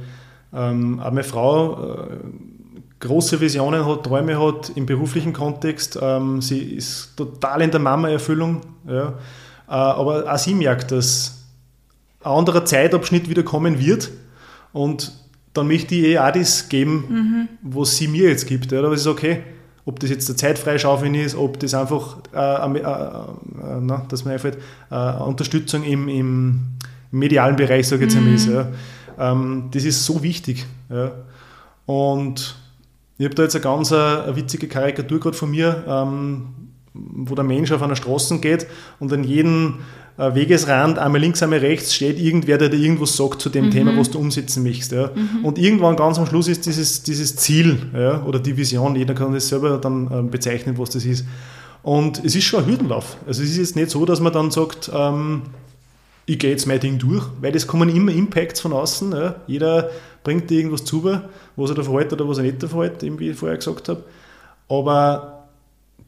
[SPEAKER 2] ähm, auch meine Frau äh, große Visionen hat, Träume hat im beruflichen Kontext. Ähm, sie ist total in der Mama-Erfüllung. Ja. Äh, aber auch sie merkt, dass ein anderer Zeitabschnitt wieder kommen wird. Und dann möchte ich eh auch das geben, mhm. was sie mir jetzt gibt. Ja. Aber es ist okay, ob das jetzt der Zeitfreischaufeln ist, ob das einfach, äh, äh, äh, na, dass man einfach äh, Unterstützung im, im medialen Bereich, sage ich jetzt mhm. einmal, ist. Ja. Ähm, das ist so wichtig. Ja. Und ich habe da jetzt eine ganz äh, eine witzige Karikatur gerade von mir, ähm, wo der Mensch auf einer Straße geht und an jedem äh, Wegesrand, einmal links, einmal rechts, steht irgendwer, der dir irgendwas sagt zu dem mhm. Thema, was du umsetzen möchtest. Ja. Mhm. Und irgendwann ganz am Schluss ist dieses, dieses Ziel ja, oder die Vision, jeder kann das selber dann äh, bezeichnen, was das ist. Und es ist schon ein Hürdenlauf. Also es ist jetzt nicht so, dass man dann sagt, ähm, ich gehe jetzt mein Ding durch, weil das kommen immer Impacts von außen. Ja. Jeder bringt dir irgendwas zu, was er da verhält oder was er nicht verhält, wie ich vorher gesagt habe. Aber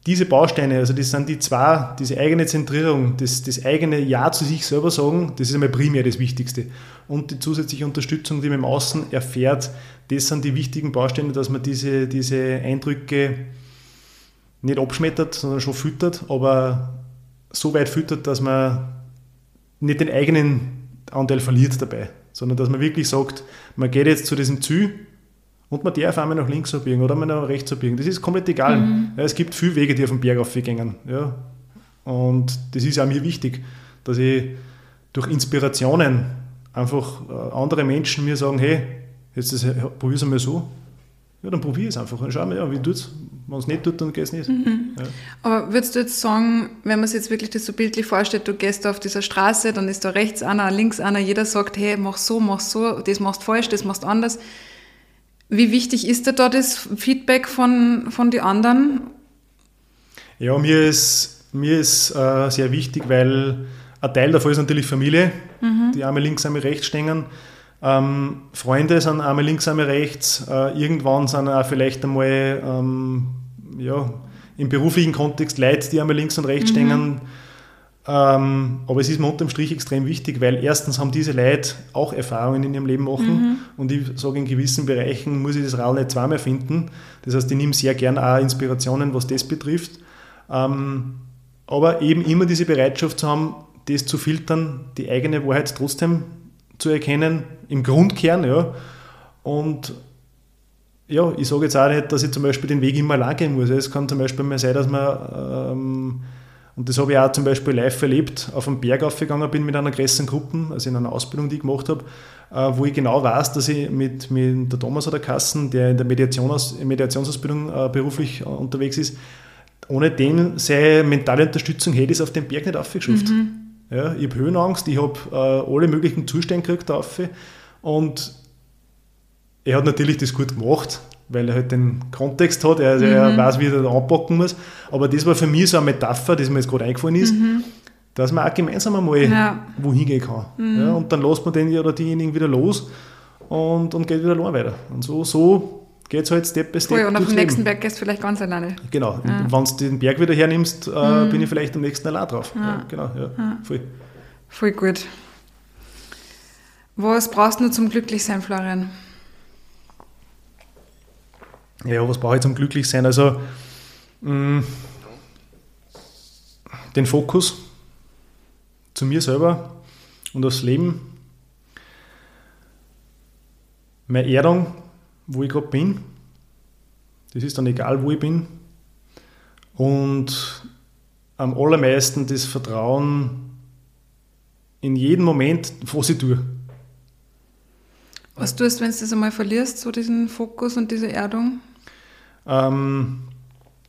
[SPEAKER 2] diese Bausteine, also das sind die zwei, diese eigene Zentrierung, das, das eigene Ja zu sich selber sagen, das ist einmal primär das Wichtigste. Und die zusätzliche Unterstützung, die man im Außen erfährt, das sind die wichtigen Bausteine, dass man diese, diese Eindrücke nicht abschmettert, sondern schon füttert, aber so weit füttert, dass man nicht den eigenen Anteil verliert dabei, sondern dass man wirklich sagt, man geht jetzt zu diesem Ziel und man darf einmal nach links abbiegen oder einmal nach rechts abbiegen. Das ist komplett egal. Mhm. Ja, es gibt viele Wege, die auf den Berg aufgehen. Ja. Und das ist auch mir wichtig, dass ich durch Inspirationen einfach äh, andere Menschen mir sagen, hey, jetzt probier es einmal so. Ja, dann probiere es einfach. Und schau mal, ja, wie tut es. Wenn es nicht tut, dann geht es nicht. Mhm.
[SPEAKER 1] Ja. Aber würdest du jetzt sagen, wenn man sich jetzt wirklich das so bildlich vorstellt, du gehst da auf dieser Straße, dann ist da rechts einer, links einer, jeder sagt, hey, mach so, mach so, das machst falsch, das machst anders. Wie wichtig ist dir da das Feedback von, von den anderen?
[SPEAKER 2] Ja, mir ist, mir ist äh, sehr wichtig, weil ein Teil davon ist natürlich Familie, mhm. die einmal links, einmal rechts stehen. Ähm, Freunde sind einmal links, einmal rechts. Äh, irgendwann sind auch vielleicht einmal ähm, ja, im beruflichen Kontext Leute, die einmal links und rechts mhm. stehen. Ähm, aber es ist mir unterm Strich extrem wichtig, weil erstens haben diese Leute auch Erfahrungen in ihrem Leben machen mhm. und ich sage, in gewissen Bereichen muss ich das Rad nicht zweimal finden. Das heißt, ich nehme sehr gern auch Inspirationen, was das betrifft. Ähm, aber eben immer diese Bereitschaft zu haben, das zu filtern, die eigene Wahrheit trotzdem zu erkennen, im Grundkern, ja. Und ja, ich sage jetzt auch nicht, dass ich zum Beispiel den Weg immer allein gehen muss. Es kann zum Beispiel mal sein, dass man ähm, und das habe ich auch zum Beispiel live erlebt, auf einen Berg aufgegangen bin mit einer größeren Gruppe, also in einer Ausbildung, die ich gemacht habe, äh, wo ich genau weiß, dass ich mit, mit der Thomas oder Kassen, der in der Mediation Mediationsausbildung äh, beruflich äh, unterwegs ist, ohne den seine mentale Unterstützung hätte ich es auf den Berg nicht aufgeschafft. Mhm. Ja, ich habe Höhenangst, ich habe äh, alle möglichen Zustände gekriegt auf und er hat natürlich das gut gemacht, weil er halt den Kontext hat, er, mhm. er weiß, wie er da anpacken muss. Aber das war für mich so eine Metapher, die mir jetzt gerade eingefallen ist, mhm. dass man auch gemeinsam einmal ja. wohin gehen kann. Mhm. Ja, und dann lässt man den oder diejenigen wieder los und, und geht wieder allein weiter. Und so, so geht es halt Step by Step.
[SPEAKER 1] Voll, und auf dem nächsten Berg gehst du vielleicht ganz alleine.
[SPEAKER 2] Genau, ja. wenn du den Berg wieder hernimmst, äh, mhm. bin ich vielleicht am nächsten allein drauf. Ja. genau, ja, voll.
[SPEAKER 1] Voll gut. Was brauchst du zum Glücklichsein, Florian?
[SPEAKER 2] ja, was brauche ich zum Glücklichsein? Also mh, mm, den Fokus zu mir selber und aufs Leben, meine Erdung, wo ich gerade bin, das ist dann egal, wo ich bin, und am allermeisten das Vertrauen in jeden Moment, was ich tue.
[SPEAKER 1] Was tust du, wenn du das einmal verlierst, so diesen Fokus und diese Erdung?
[SPEAKER 2] Ähm,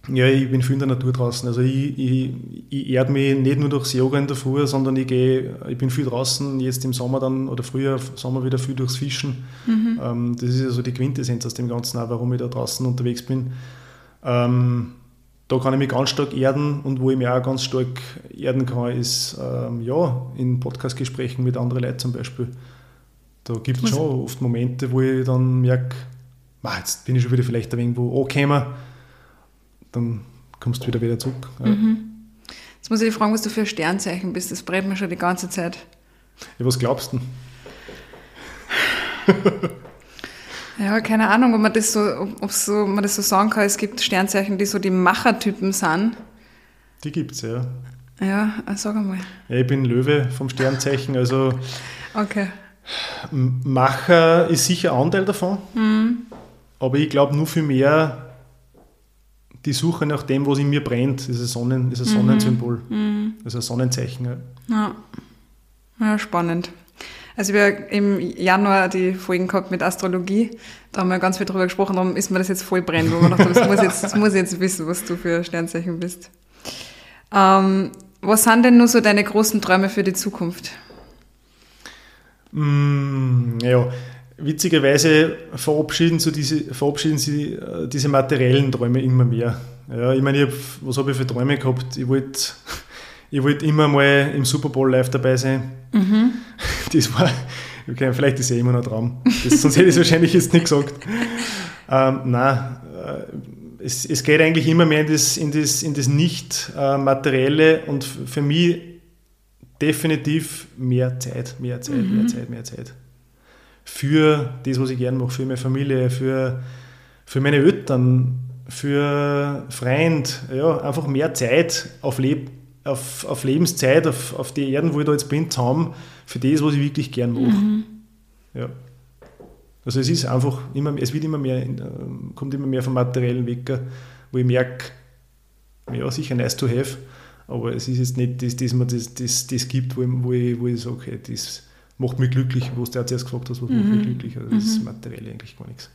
[SPEAKER 2] ja, ich bin viel in der Natur draußen. Also ich, ich, ich erde mich nicht nur durchs Yoga in der Früh, sondern ich gehe, ich bin viel draußen, jetzt im Sommer dann oder früher Sommer wieder viel durchs Fischen. Mhm. Ähm, das ist ja so die Quintessenz aus dem Ganzen, auch, warum ich da draußen unterwegs bin. Ähm, da kann ich mich ganz stark erden und wo ich mich auch ganz stark erden kann, ist ähm, ja, in Podcastgesprächen mit anderen Leuten zum Beispiel. Da gibt es schon oft Momente, wo ich dann merke, jetzt bin ich schon wieder vielleicht ein wenig wo angekommen, dann kommst du wieder wieder zurück. Mhm.
[SPEAKER 1] Jetzt muss ich dich fragen, was du für ein Sternzeichen bist. Das brennt mir schon die ganze Zeit.
[SPEAKER 2] Ja, was glaubst du
[SPEAKER 1] ja, keine Ahnung, ob man das so, ob so, man das so sagen kann. Es gibt Sternzeichen, die so die Machertypen sind.
[SPEAKER 2] Die gibt es, ja.
[SPEAKER 1] Ja, sag einmal.
[SPEAKER 2] Ja, ich bin Löwe vom Sternzeichen, also.
[SPEAKER 1] Okay.
[SPEAKER 2] Macher ist sicher ein Anteil davon. Mhm. Aber ich glaube nur viel mehr die Suche nach dem, was in mir brennt, ist ein, Sonnen, ist ein Sonnensymbol. Mhm. Ist ein Sonnenzeichen. Ja.
[SPEAKER 1] ja. ja, spannend. Also wir im Januar die Folgen gehabt mit Astrologie. Da haben wir ganz viel drüber gesprochen, darum ist mir das jetzt voll brennend, wo man dachte, das muss, jetzt, das muss jetzt wissen, was du für Sternzeichen bist. Ähm, was sind denn nur so deine großen Träume für die Zukunft?
[SPEAKER 2] Mm, ja, witzigerweise verabschieden, so diese, verabschieden sie äh, diese materiellen Träume immer mehr. Ja, ich meine, ich hab, was habe ich für Träume gehabt? Ich wollte ich wollt immer mal im Super Bowl live dabei sein. Mhm. Das war, okay, vielleicht ist ja immer noch ein Traum. Das, sonst hätte ich es wahrscheinlich jetzt nicht gesagt. Ähm, nein, äh, es, es, geht eigentlich immer mehr in das, in das, in das Nicht-Materielle und für mich definitiv mehr Zeit, mehr Zeit, mhm. mehr Zeit, mehr Zeit. Für das, was ich gerne mache, für meine Familie, für, für meine Eltern, für Freunde, ja, einfach mehr Zeit auf, Leb auf, auf Lebenszeit, auf, auf die Erden, wo ich da jetzt bin, zu haben, für das, was ich wirklich gern mache. Mhm. Ja. Also es ist einfach immer, es wird immer mehr, kommt immer mehr vom materiellen Weg, wo ich merke, ja, sicher nice to have, aber es ist jetzt nicht, dass, dass man das, das, das gibt, wo ich, wo ich, wo ich sage, okay, das macht mich glücklich, was du zuerst gefragt hast, was mhm. macht mich mhm. glücklich. Also das mhm. ist materiell eigentlich gar nichts.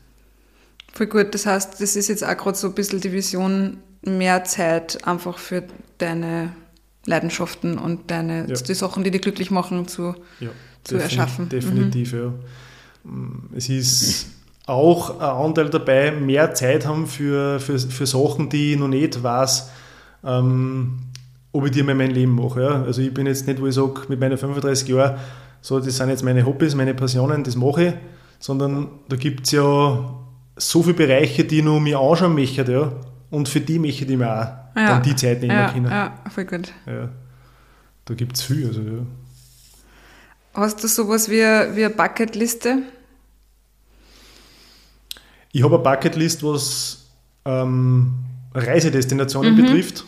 [SPEAKER 1] Voll gut, das heißt, das ist jetzt auch gerade so ein bisschen die Vision, mehr Zeit einfach für deine Leidenschaften und deine, ja. die Sachen, die dich glücklich machen, zu, ja, zu definitiv, erschaffen.
[SPEAKER 2] Definitiv, mhm. ja. Es ist auch ein Anteil dabei, mehr Zeit haben für, für, für Sachen, die ich noch nicht weiß, ähm, ob ich die mal mein Leben mache. Ja. Also ich bin jetzt nicht, wo ich sage, mit meinen 35 Jahren, so, das sind jetzt meine Hobbys, meine Passionen, das mache ich, sondern da gibt es ja so viele Bereiche, die ich noch mir anschauen möchte, ja. Und für die möchte ich mir auch ja. dann die Zeit nehmen
[SPEAKER 1] ja,
[SPEAKER 2] können.
[SPEAKER 1] Ja, voll gut.
[SPEAKER 2] Ja. Da gibt es viel, also ja.
[SPEAKER 1] Hast du sowas wie, wie eine Bucketliste?
[SPEAKER 2] Ich habe eine Bucketlist, was ähm, Reisedestinationen mhm. betrifft.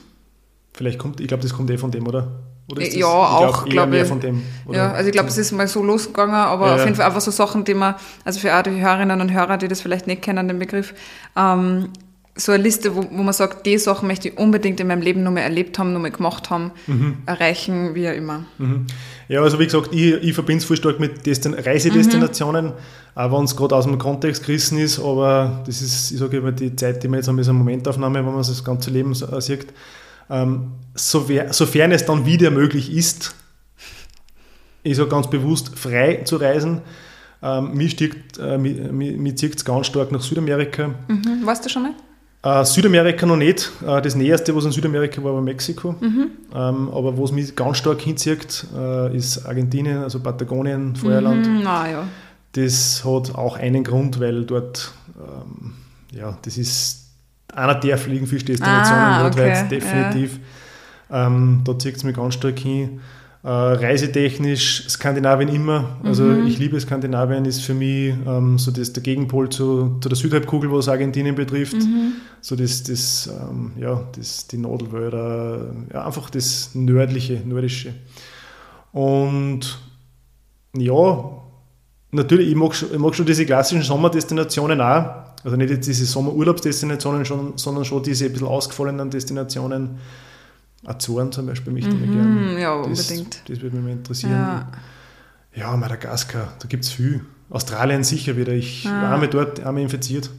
[SPEAKER 2] Vielleicht kommt, ich glaube, das kommt eh von dem, oder? oder
[SPEAKER 1] ja, ich auch, glaube ich. Von dem, ja, also ich glaube, es ist mal so losgegangen, aber ja, auf jeden Fall einfach so Sachen, die man, also für auch die Hörerinnen und Hörer, die das vielleicht nicht kennen, den Begriff, ähm, so eine Liste, wo, wo man sagt, die Sachen möchte ich unbedingt in meinem Leben noch mal erlebt haben, noch mal gemacht haben, mhm. erreichen, wie auch immer.
[SPEAKER 2] Mhm. Ja, also wie gesagt, ich, ich verbinde es voll stark mit Destin Reisedestinationen, mhm. auch wenn es gerade aus dem Kontext gerissen ist, aber das ist, ich sage immer, die Zeit, die wir jetzt haben, ist eine Momentaufnahme, wenn man das ganze Leben äh, sieht. Ähm, sofern es dann wieder möglich ist, ich sage ganz bewusst, frei zu reisen, ähm, äh, mich zieht es ganz stark nach Südamerika.
[SPEAKER 1] Mhm. Warst du schon mal?
[SPEAKER 2] Äh, Südamerika noch nicht. Äh, das Näherste, was in Südamerika war, war Mexiko. Mhm. Ähm, aber was mich ganz stark hinzieht, äh, ist Argentinien, also Patagonien, Feuerland.
[SPEAKER 1] Mhm, ah, ja.
[SPEAKER 2] Das hat auch einen Grund, weil dort, ähm, ja, das ist einer der Fliegenfischdestinationen ah, weltweit, okay. definitiv. Ja. Ähm, da zieht es mich ganz stark hin. Äh, reisetechnisch Skandinavien immer. Also mhm. ich liebe Skandinavien, ist für mich ähm, so das, der Gegenpol zu, zu der Südhalbkugel, was Argentinien betrifft. Mhm. So das, das, ähm, ja, das, die Nadelwälder, ja, einfach das nördliche, nordische. Und ja, natürlich, ich mag, ich mag schon diese klassischen Sommerdestinationen auch. Also nicht jetzt diese Sommerurlaubsdestinationen, schon, sondern schon diese ein bisschen ausgefallenen Destinationen Azoren zum Beispiel möchte ich mhm, gerne.
[SPEAKER 1] Ja, unbedingt.
[SPEAKER 2] Das, das würde mich interessieren. Ja, ja Madagaskar, da gibt es viel. Australien sicher wieder. Ich ah. war einmal dort, einmal infiziert.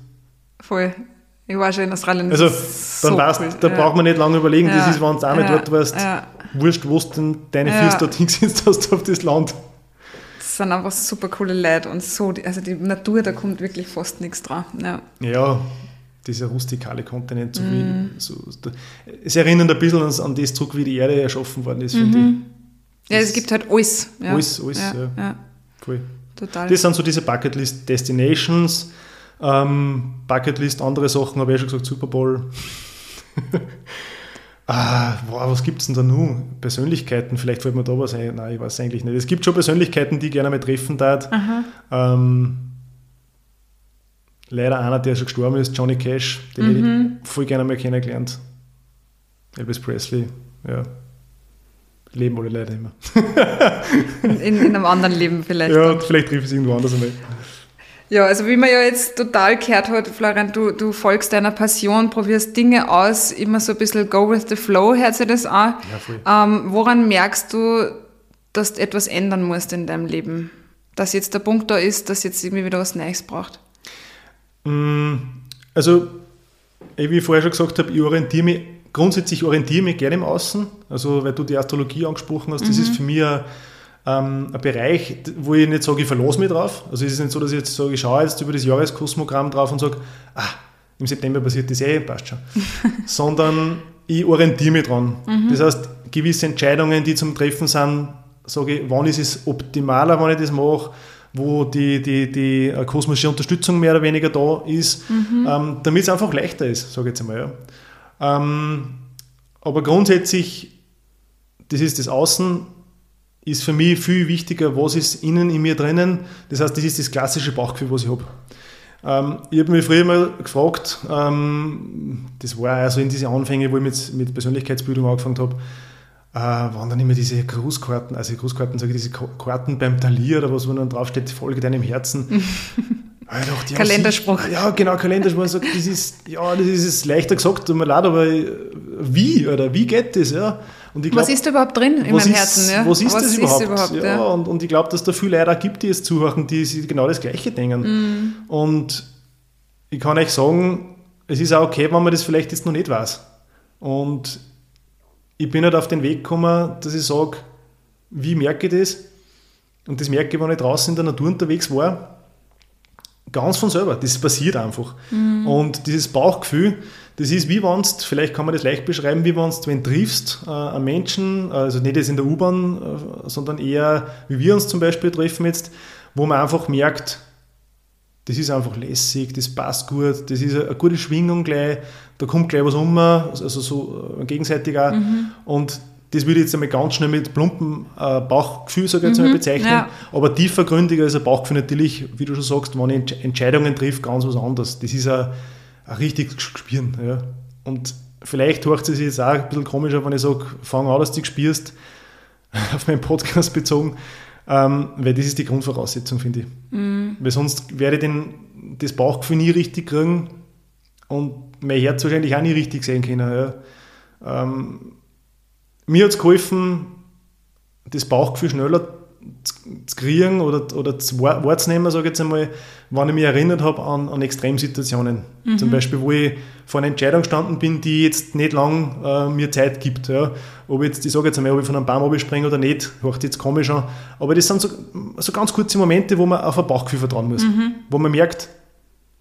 [SPEAKER 1] Voll. Ich war schon in Australien.
[SPEAKER 2] Also, dann so weißt, cool. da ja. braucht man nicht lange überlegen. Ja. Das ist, wenn du einmal ja. dort warst, wurscht, wo du deine ja. Füße dorthin gesetzt hast auf das Land.
[SPEAKER 1] Das sind einfach super coole Leute und so, also die Natur, da kommt wirklich fast nichts dran. Ja,
[SPEAKER 2] ja dieser rustikale Kontinent. So mm. wie, mhm. so, es erinnert ein bisschen an, an, das zurück, wie die Erde erschaffen worden ist,
[SPEAKER 1] mhm. finde ich. Ja, es gibt halt alles.
[SPEAKER 2] Ja. Alles, alles, ja. ja.
[SPEAKER 1] ja.
[SPEAKER 2] Cool. Total. Das sind so diese Bucketlist Destinations. Ähm, Bucketlist, andere Sachen, habe ich ja schon gesagt, Super Bowl. ah, wow, was gibt es denn da nun? Persönlichkeiten, vielleicht fällt mir da was ein. Nein, ich weiß eigentlich nicht. Es gibt schon Persönlichkeiten, die ich gerne mal treffen darf. Ähm, leider einer, der schon gestorben ist, Johnny Cash, den mhm. hätte ich voll gerne mal kennengelernt. Elvis Presley, ja. Leben alle leider immer.
[SPEAKER 1] in, in, einem anderen Leben vielleicht.
[SPEAKER 2] Ja, vielleicht trifft es irgendwo anders einmal.
[SPEAKER 1] Ja, also wie man ja jetzt total gehört hat, Florian, du, du folgst deiner Passion, probierst Dinge aus, immer so ein bisschen go with the flow, hört sich das an. Ja. Ähm, woran merkst du, dass du etwas ändern musst in deinem Leben? dass jetzt der Punkt da ist, dass jetzt irgendwie wieder was Neues braucht?
[SPEAKER 2] Mm, also, wie ich vorher schon gesagt habe, ich orientiere mich, grundsätzlich orientiere mich gerne im Außen. Also, weil du die Astrologie angesprochen hast, mhm. das ist für mich ein, ähm, ein Bereich, wo ich nicht sage, ich verlasse mich drauf. Also, es ist nicht so, dass ich jetzt sage, ich schaue jetzt über das Jahreskosmogramm drauf und sage, ah, im September passiert das eh, passt schon. Sondern ich orientiere mich dran. Mhm. Das heißt, gewisse Entscheidungen, die zum Treffen sind, sage ich, wann ist es optimaler, wenn ich das mache, wo die, die, die äh, kosmische Unterstützung mehr oder weniger da ist, mhm. ähm, damit es einfach leichter ist, sage ich jetzt einmal. Ja. Ähm, aber grundsätzlich, das ist das Außen, ist für mich viel wichtiger, was ist innen in mir drinnen. Das heißt, das ist das klassische Bauchgefühl, was ich habe. Ähm, ich habe mich früher mal gefragt, ähm, das war also in diese Anfänge, wo ich mit, mit Persönlichkeitsbildung angefangen habe, äh, waren dann immer diese Grußkarten, also Grußkarten, sage ich, diese Karten beim Talier oder was, wo dann draufsteht, Folge deinem Herzen.
[SPEAKER 1] Dachte, ja, Kalenderspruch.
[SPEAKER 2] Sie, ja, genau, Kalenderspruch. Sagt, das ist, ja, das ist leichter gesagt, tut mir leid, aber wie, oder wie geht das? Ja?
[SPEAKER 1] Glaub, was ist da überhaupt drin in meinem Herzen?
[SPEAKER 2] Ja? Was ist was das ist überhaupt? überhaupt ja, ja. Und, und ich glaube, dass da viele Leute gibt, die es zuhören, die sich genau das Gleiche denken. Mm. Und ich kann euch sagen, es ist auch okay, wenn man das vielleicht jetzt noch nicht weiß. Und ich bin halt auf den Weg gekommen, dass ich sage, wie merke ich das? Und das merke ich, wenn ich draußen in der Natur unterwegs war, ganz von selber. Das passiert einfach. Mhm. Und dieses Bauchgefühl, das ist wie wenn du, vielleicht kann man das leicht beschreiben, wie wenn du wenn triffst, äh, einen Menschen, also nicht jetzt in der U-Bahn, äh, sondern eher, wie wir uns zum Beispiel treffen jetzt, wo man einfach merkt, das ist einfach lässig, das passt gut, das ist eine gute Schwingung gleich, da kommt gleich was um, also so äh, gegenseitig auch. Mhm. Und das würde ich jetzt einmal ganz schnell mit plumpen äh, Bauchgefühl sage ich jetzt mhm, bezeichnen, ja. aber tiefergründiger als ein Bauchgefühl natürlich, wie du schon sagst, wenn ich Entscheidungen trifft, ganz was anderes. Das ist ein, ein richtiges Gespüren. Ja. Und vielleicht hört es sich jetzt auch ein bisschen komischer, wenn ich sage, fang an, dass du spürst, auf meinen Podcast bezogen, ähm, weil das ist die Grundvoraussetzung, finde ich. Mhm. Weil sonst werde ich den, das Bauchgefühl nie richtig kriegen und mein Herz wahrscheinlich auch nie richtig sehen können. Ja. Ähm, mir hat es geholfen, das Bauchgefühl schneller zu kriegen oder, oder zu wahrzunehmen, sage ich jetzt einmal, wenn ich mich erinnert habe an, an Extremsituationen. Mhm. Zum Beispiel, wo ich vor einer Entscheidung gestanden bin, die jetzt nicht lang äh, mir Zeit gibt. Ja. Ob ich jetzt, ich sage jetzt einmal, ob ich von einem Baum abspringe oder nicht, hört jetzt komisch an. Aber das sind so, so ganz kurze Momente, wo man auf ein Bauchgefühl vertrauen muss. Mhm. Wo man merkt,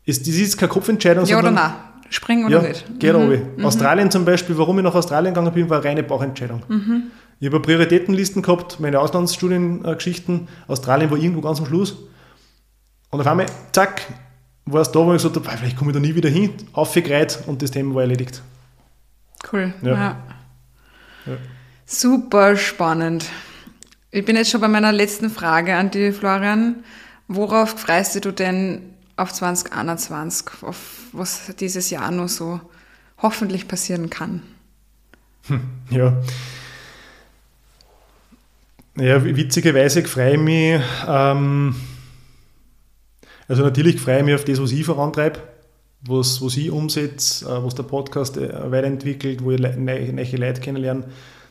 [SPEAKER 2] es, das ist keine Kopfentscheidung,
[SPEAKER 1] ja sondern... Oder nein. Springen oder
[SPEAKER 2] ja, nicht? Geht mhm. mhm. Australien zum Beispiel, warum ich nach Australien gegangen bin, war eine reine Bauchentscheidung. Mhm. Ich habe Prioritätenlisten gehabt, meine Auslandsstudiengeschichten. Australien war irgendwo ganz am Schluss. Und auf einmal, zack, war es da, wo ich gesagt habe, vielleicht komme ich da nie wieder hin, aufgereiht und das Thema war erledigt.
[SPEAKER 1] Cool. Ja. Ja. ja. Super spannend. Ich bin jetzt schon bei meiner letzten Frage an dich, Florian. Worauf freust du denn auf 2021, auf was dieses Jahr nur so hoffentlich passieren kann?
[SPEAKER 2] Hm, ja. Ja, witzigerweise freue ich mich, ähm, also natürlich freue ich mich auf das, was ich vorantreibe, was, was ich umsetze, äh, was der Podcast äh, weiterentwickelt, wo ich neue, neue Leute kennenlerne.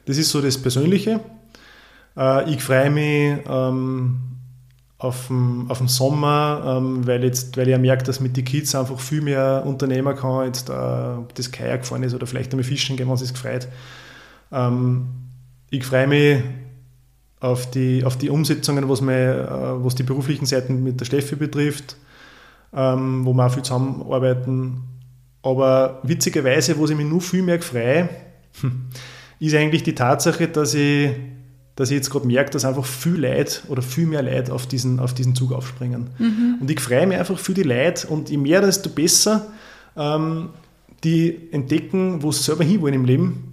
[SPEAKER 2] Das ist so das Persönliche. Äh, ich freue mich ähm, auf, den, auf den Sommer, ähm, weil, jetzt, weil ich merke, dass mit den Kids einfach viel mehr Unternehmer kann, jetzt äh, das Kajak gefahren ist oder vielleicht einmal fischen gehen, wenn sich gefreut. Ähm, ich freue mich auf die, auf die Umsetzungen, was, mein, äh, was die beruflichen Seiten mit der Steffi betrifft, ähm, wo wir auch viel zusammenarbeiten. Aber witzigerweise, wo ich mich nur viel mehr freue, ist eigentlich die Tatsache, dass ich, dass ich jetzt gerade merke, dass einfach viel Leid oder viel mehr Leid auf diesen, auf diesen Zug aufspringen. Mhm. Und ich freue mich einfach für die Leid und je mehr, desto besser, ähm, die entdecken, wo sie selber hinwollen im Leben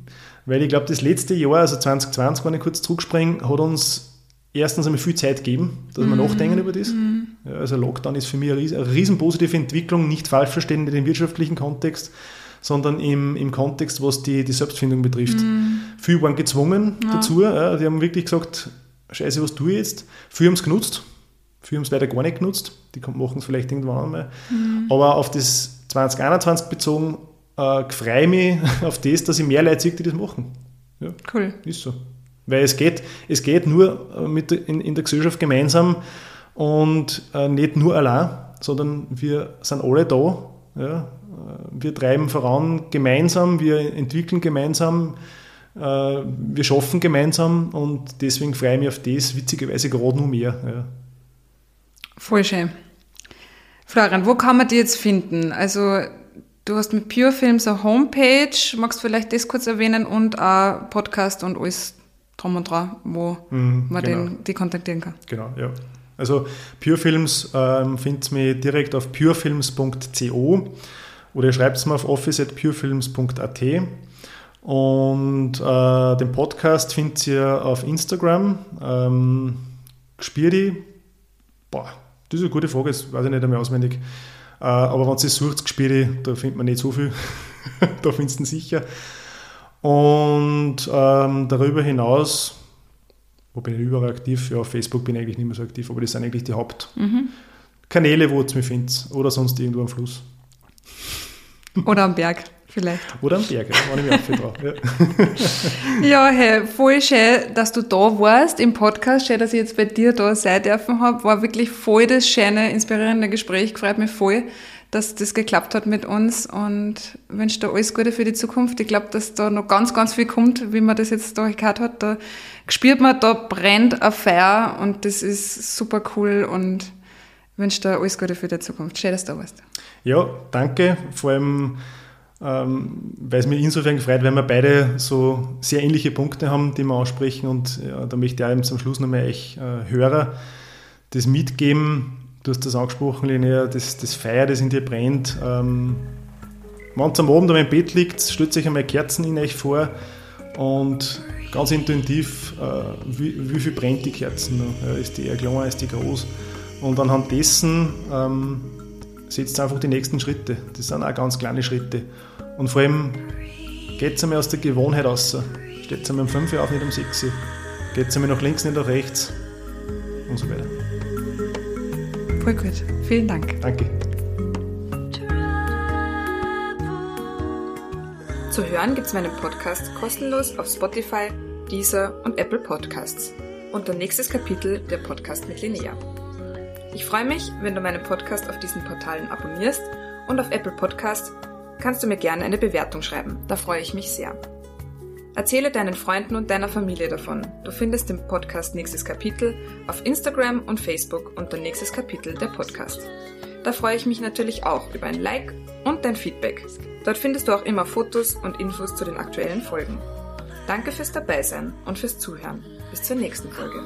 [SPEAKER 2] weil ich glaube, das letzte Jahr, also 2020, wenn ich kurz zurückspringe, hat uns erstens einmal viel Zeit gegeben, dass wir mhm. nachdenken über das. Mhm. Ja, also Lockdown ist für mich eine riesen, eine riesen positive Entwicklung, nicht falsch verstehen in den wirtschaftlichen Kontext, sondern im, im Kontext, was die, die Selbstfindung betrifft. Mhm. Viele waren gezwungen ja. dazu, ja, die haben wirklich gesagt, scheiße, was tue ich jetzt? Viele haben es genutzt, viele haben es leider gar nicht genutzt, die machen es vielleicht irgendwann einmal. Mhm. Aber auf das 2021 bezogen äh, freue mich auf das, dass ich mehr Leute sehe, die das machen. Ja,
[SPEAKER 1] cool.
[SPEAKER 2] Ist so. Weil es geht, es geht nur äh, mit in, in der Gesellschaft gemeinsam und äh, nicht nur allein, sondern wir sind alle da. Ja? Wir treiben voran gemeinsam, wir entwickeln gemeinsam, äh, wir schaffen gemeinsam und deswegen freue ich mich auf das witzigerweise gerade noch mehr. Ja.
[SPEAKER 1] Voll schön. Florian, wo kann man die jetzt finden? Also du hast mit Pure Films eine Homepage, magst du vielleicht das kurz erwähnen und auch Podcast und alles drum und dran, wo mhm, man genau. den, die kontaktieren kann.
[SPEAKER 2] Genau, ja. Also Pure Films ähm, findet mich direkt auf purefilms.co oder ihr schreibt es mir auf office.purefilms.at. Und äh, den Podcast findet ihr auf Instagram. Ähm, Gspirdi, boah, das ist eine gute Frage, das weiß ich nicht einmal auswendig. Äh, aber wenn ihr sucht, Gspirdi, da findet man nicht so viel. da findest du sicher. Und ähm, darüber hinaus, wo bin ich überall aktiv? Ja, auf Facebook bin ich eigentlich nicht mehr so aktiv, aber das sind eigentlich die Hauptkanäle, mhm. wo ihr mich findet. Oder sonst irgendwo am Fluss.
[SPEAKER 1] Oder am Berg vielleicht.
[SPEAKER 2] Oder am Berg, ja, war ich auch viel drauf.
[SPEAKER 1] Ja. ja, hey, voll schön, dass du da warst im Podcast. Schön, dass ich jetzt bei dir da sein dürfen habe. War wirklich voll das schöne, inspirierende Gespräch. Freut mich voll, dass das geklappt hat mit uns und wünsche dir alles Gute für die Zukunft. Ich glaube, dass da noch ganz, ganz viel kommt, wie man das jetzt da gehört hat. Da spürt man, da brennt ein Feuer und das ist super cool und wünsche dir alles Gute für die Zukunft. Schön, dass du da warst.
[SPEAKER 2] Ja, danke. Vor allem, ähm, weil es mich insofern gefreut, weil wir beide so sehr ähnliche Punkte haben, die wir ansprechen. Und ja, da möchte ich auch zum Schluss nochmal euch äh, Hörer das mitgeben. Du hast das angesprochen, Linnea, das, das Feuer, das in dir brennt. Ähm, wenn ihr am Abend auf im Bett liegt, stellt euch einmal Kerzen in euch vor und ganz intuitiv, äh, wie, wie viel brennt die Kerzen? Ja, ist die eher klein, ist die groß? Und anhand dessen ähm, setzt einfach die nächsten Schritte. Das sind auch ganz kleine Schritte. Und vor allem geht es einmal aus der Gewohnheit raus. Steht es einmal um 5 Uhr auf, nicht um 6 Uhr. Geht es einmal nach links, nicht nach rechts. Und so weiter.
[SPEAKER 1] Voll gut. Vielen Dank.
[SPEAKER 2] Danke.
[SPEAKER 1] Zu hören gibt es meinen Podcast kostenlos auf Spotify, Deezer und Apple Podcasts. Unter nächstes Kapitel der Podcast mit Linnea. Ich freue mich, wenn du meinen Podcast auf diesen Portalen abonnierst und auf Apple Podcast kannst du mir gerne eine Bewertung schreiben. Da freue ich mich sehr. Erzähle deinen Freunden und deiner Familie davon. Du findest den Podcast Nächstes Kapitel auf Instagram und Facebook unter Nächstes Kapitel der Podcast. Da freue ich mich natürlich auch über ein Like und dein Feedback. Dort findest du auch immer Fotos und Infos zu den aktuellen Folgen. Danke fürs Dabeisein und fürs Zuhören. Bis zur nächsten Folge.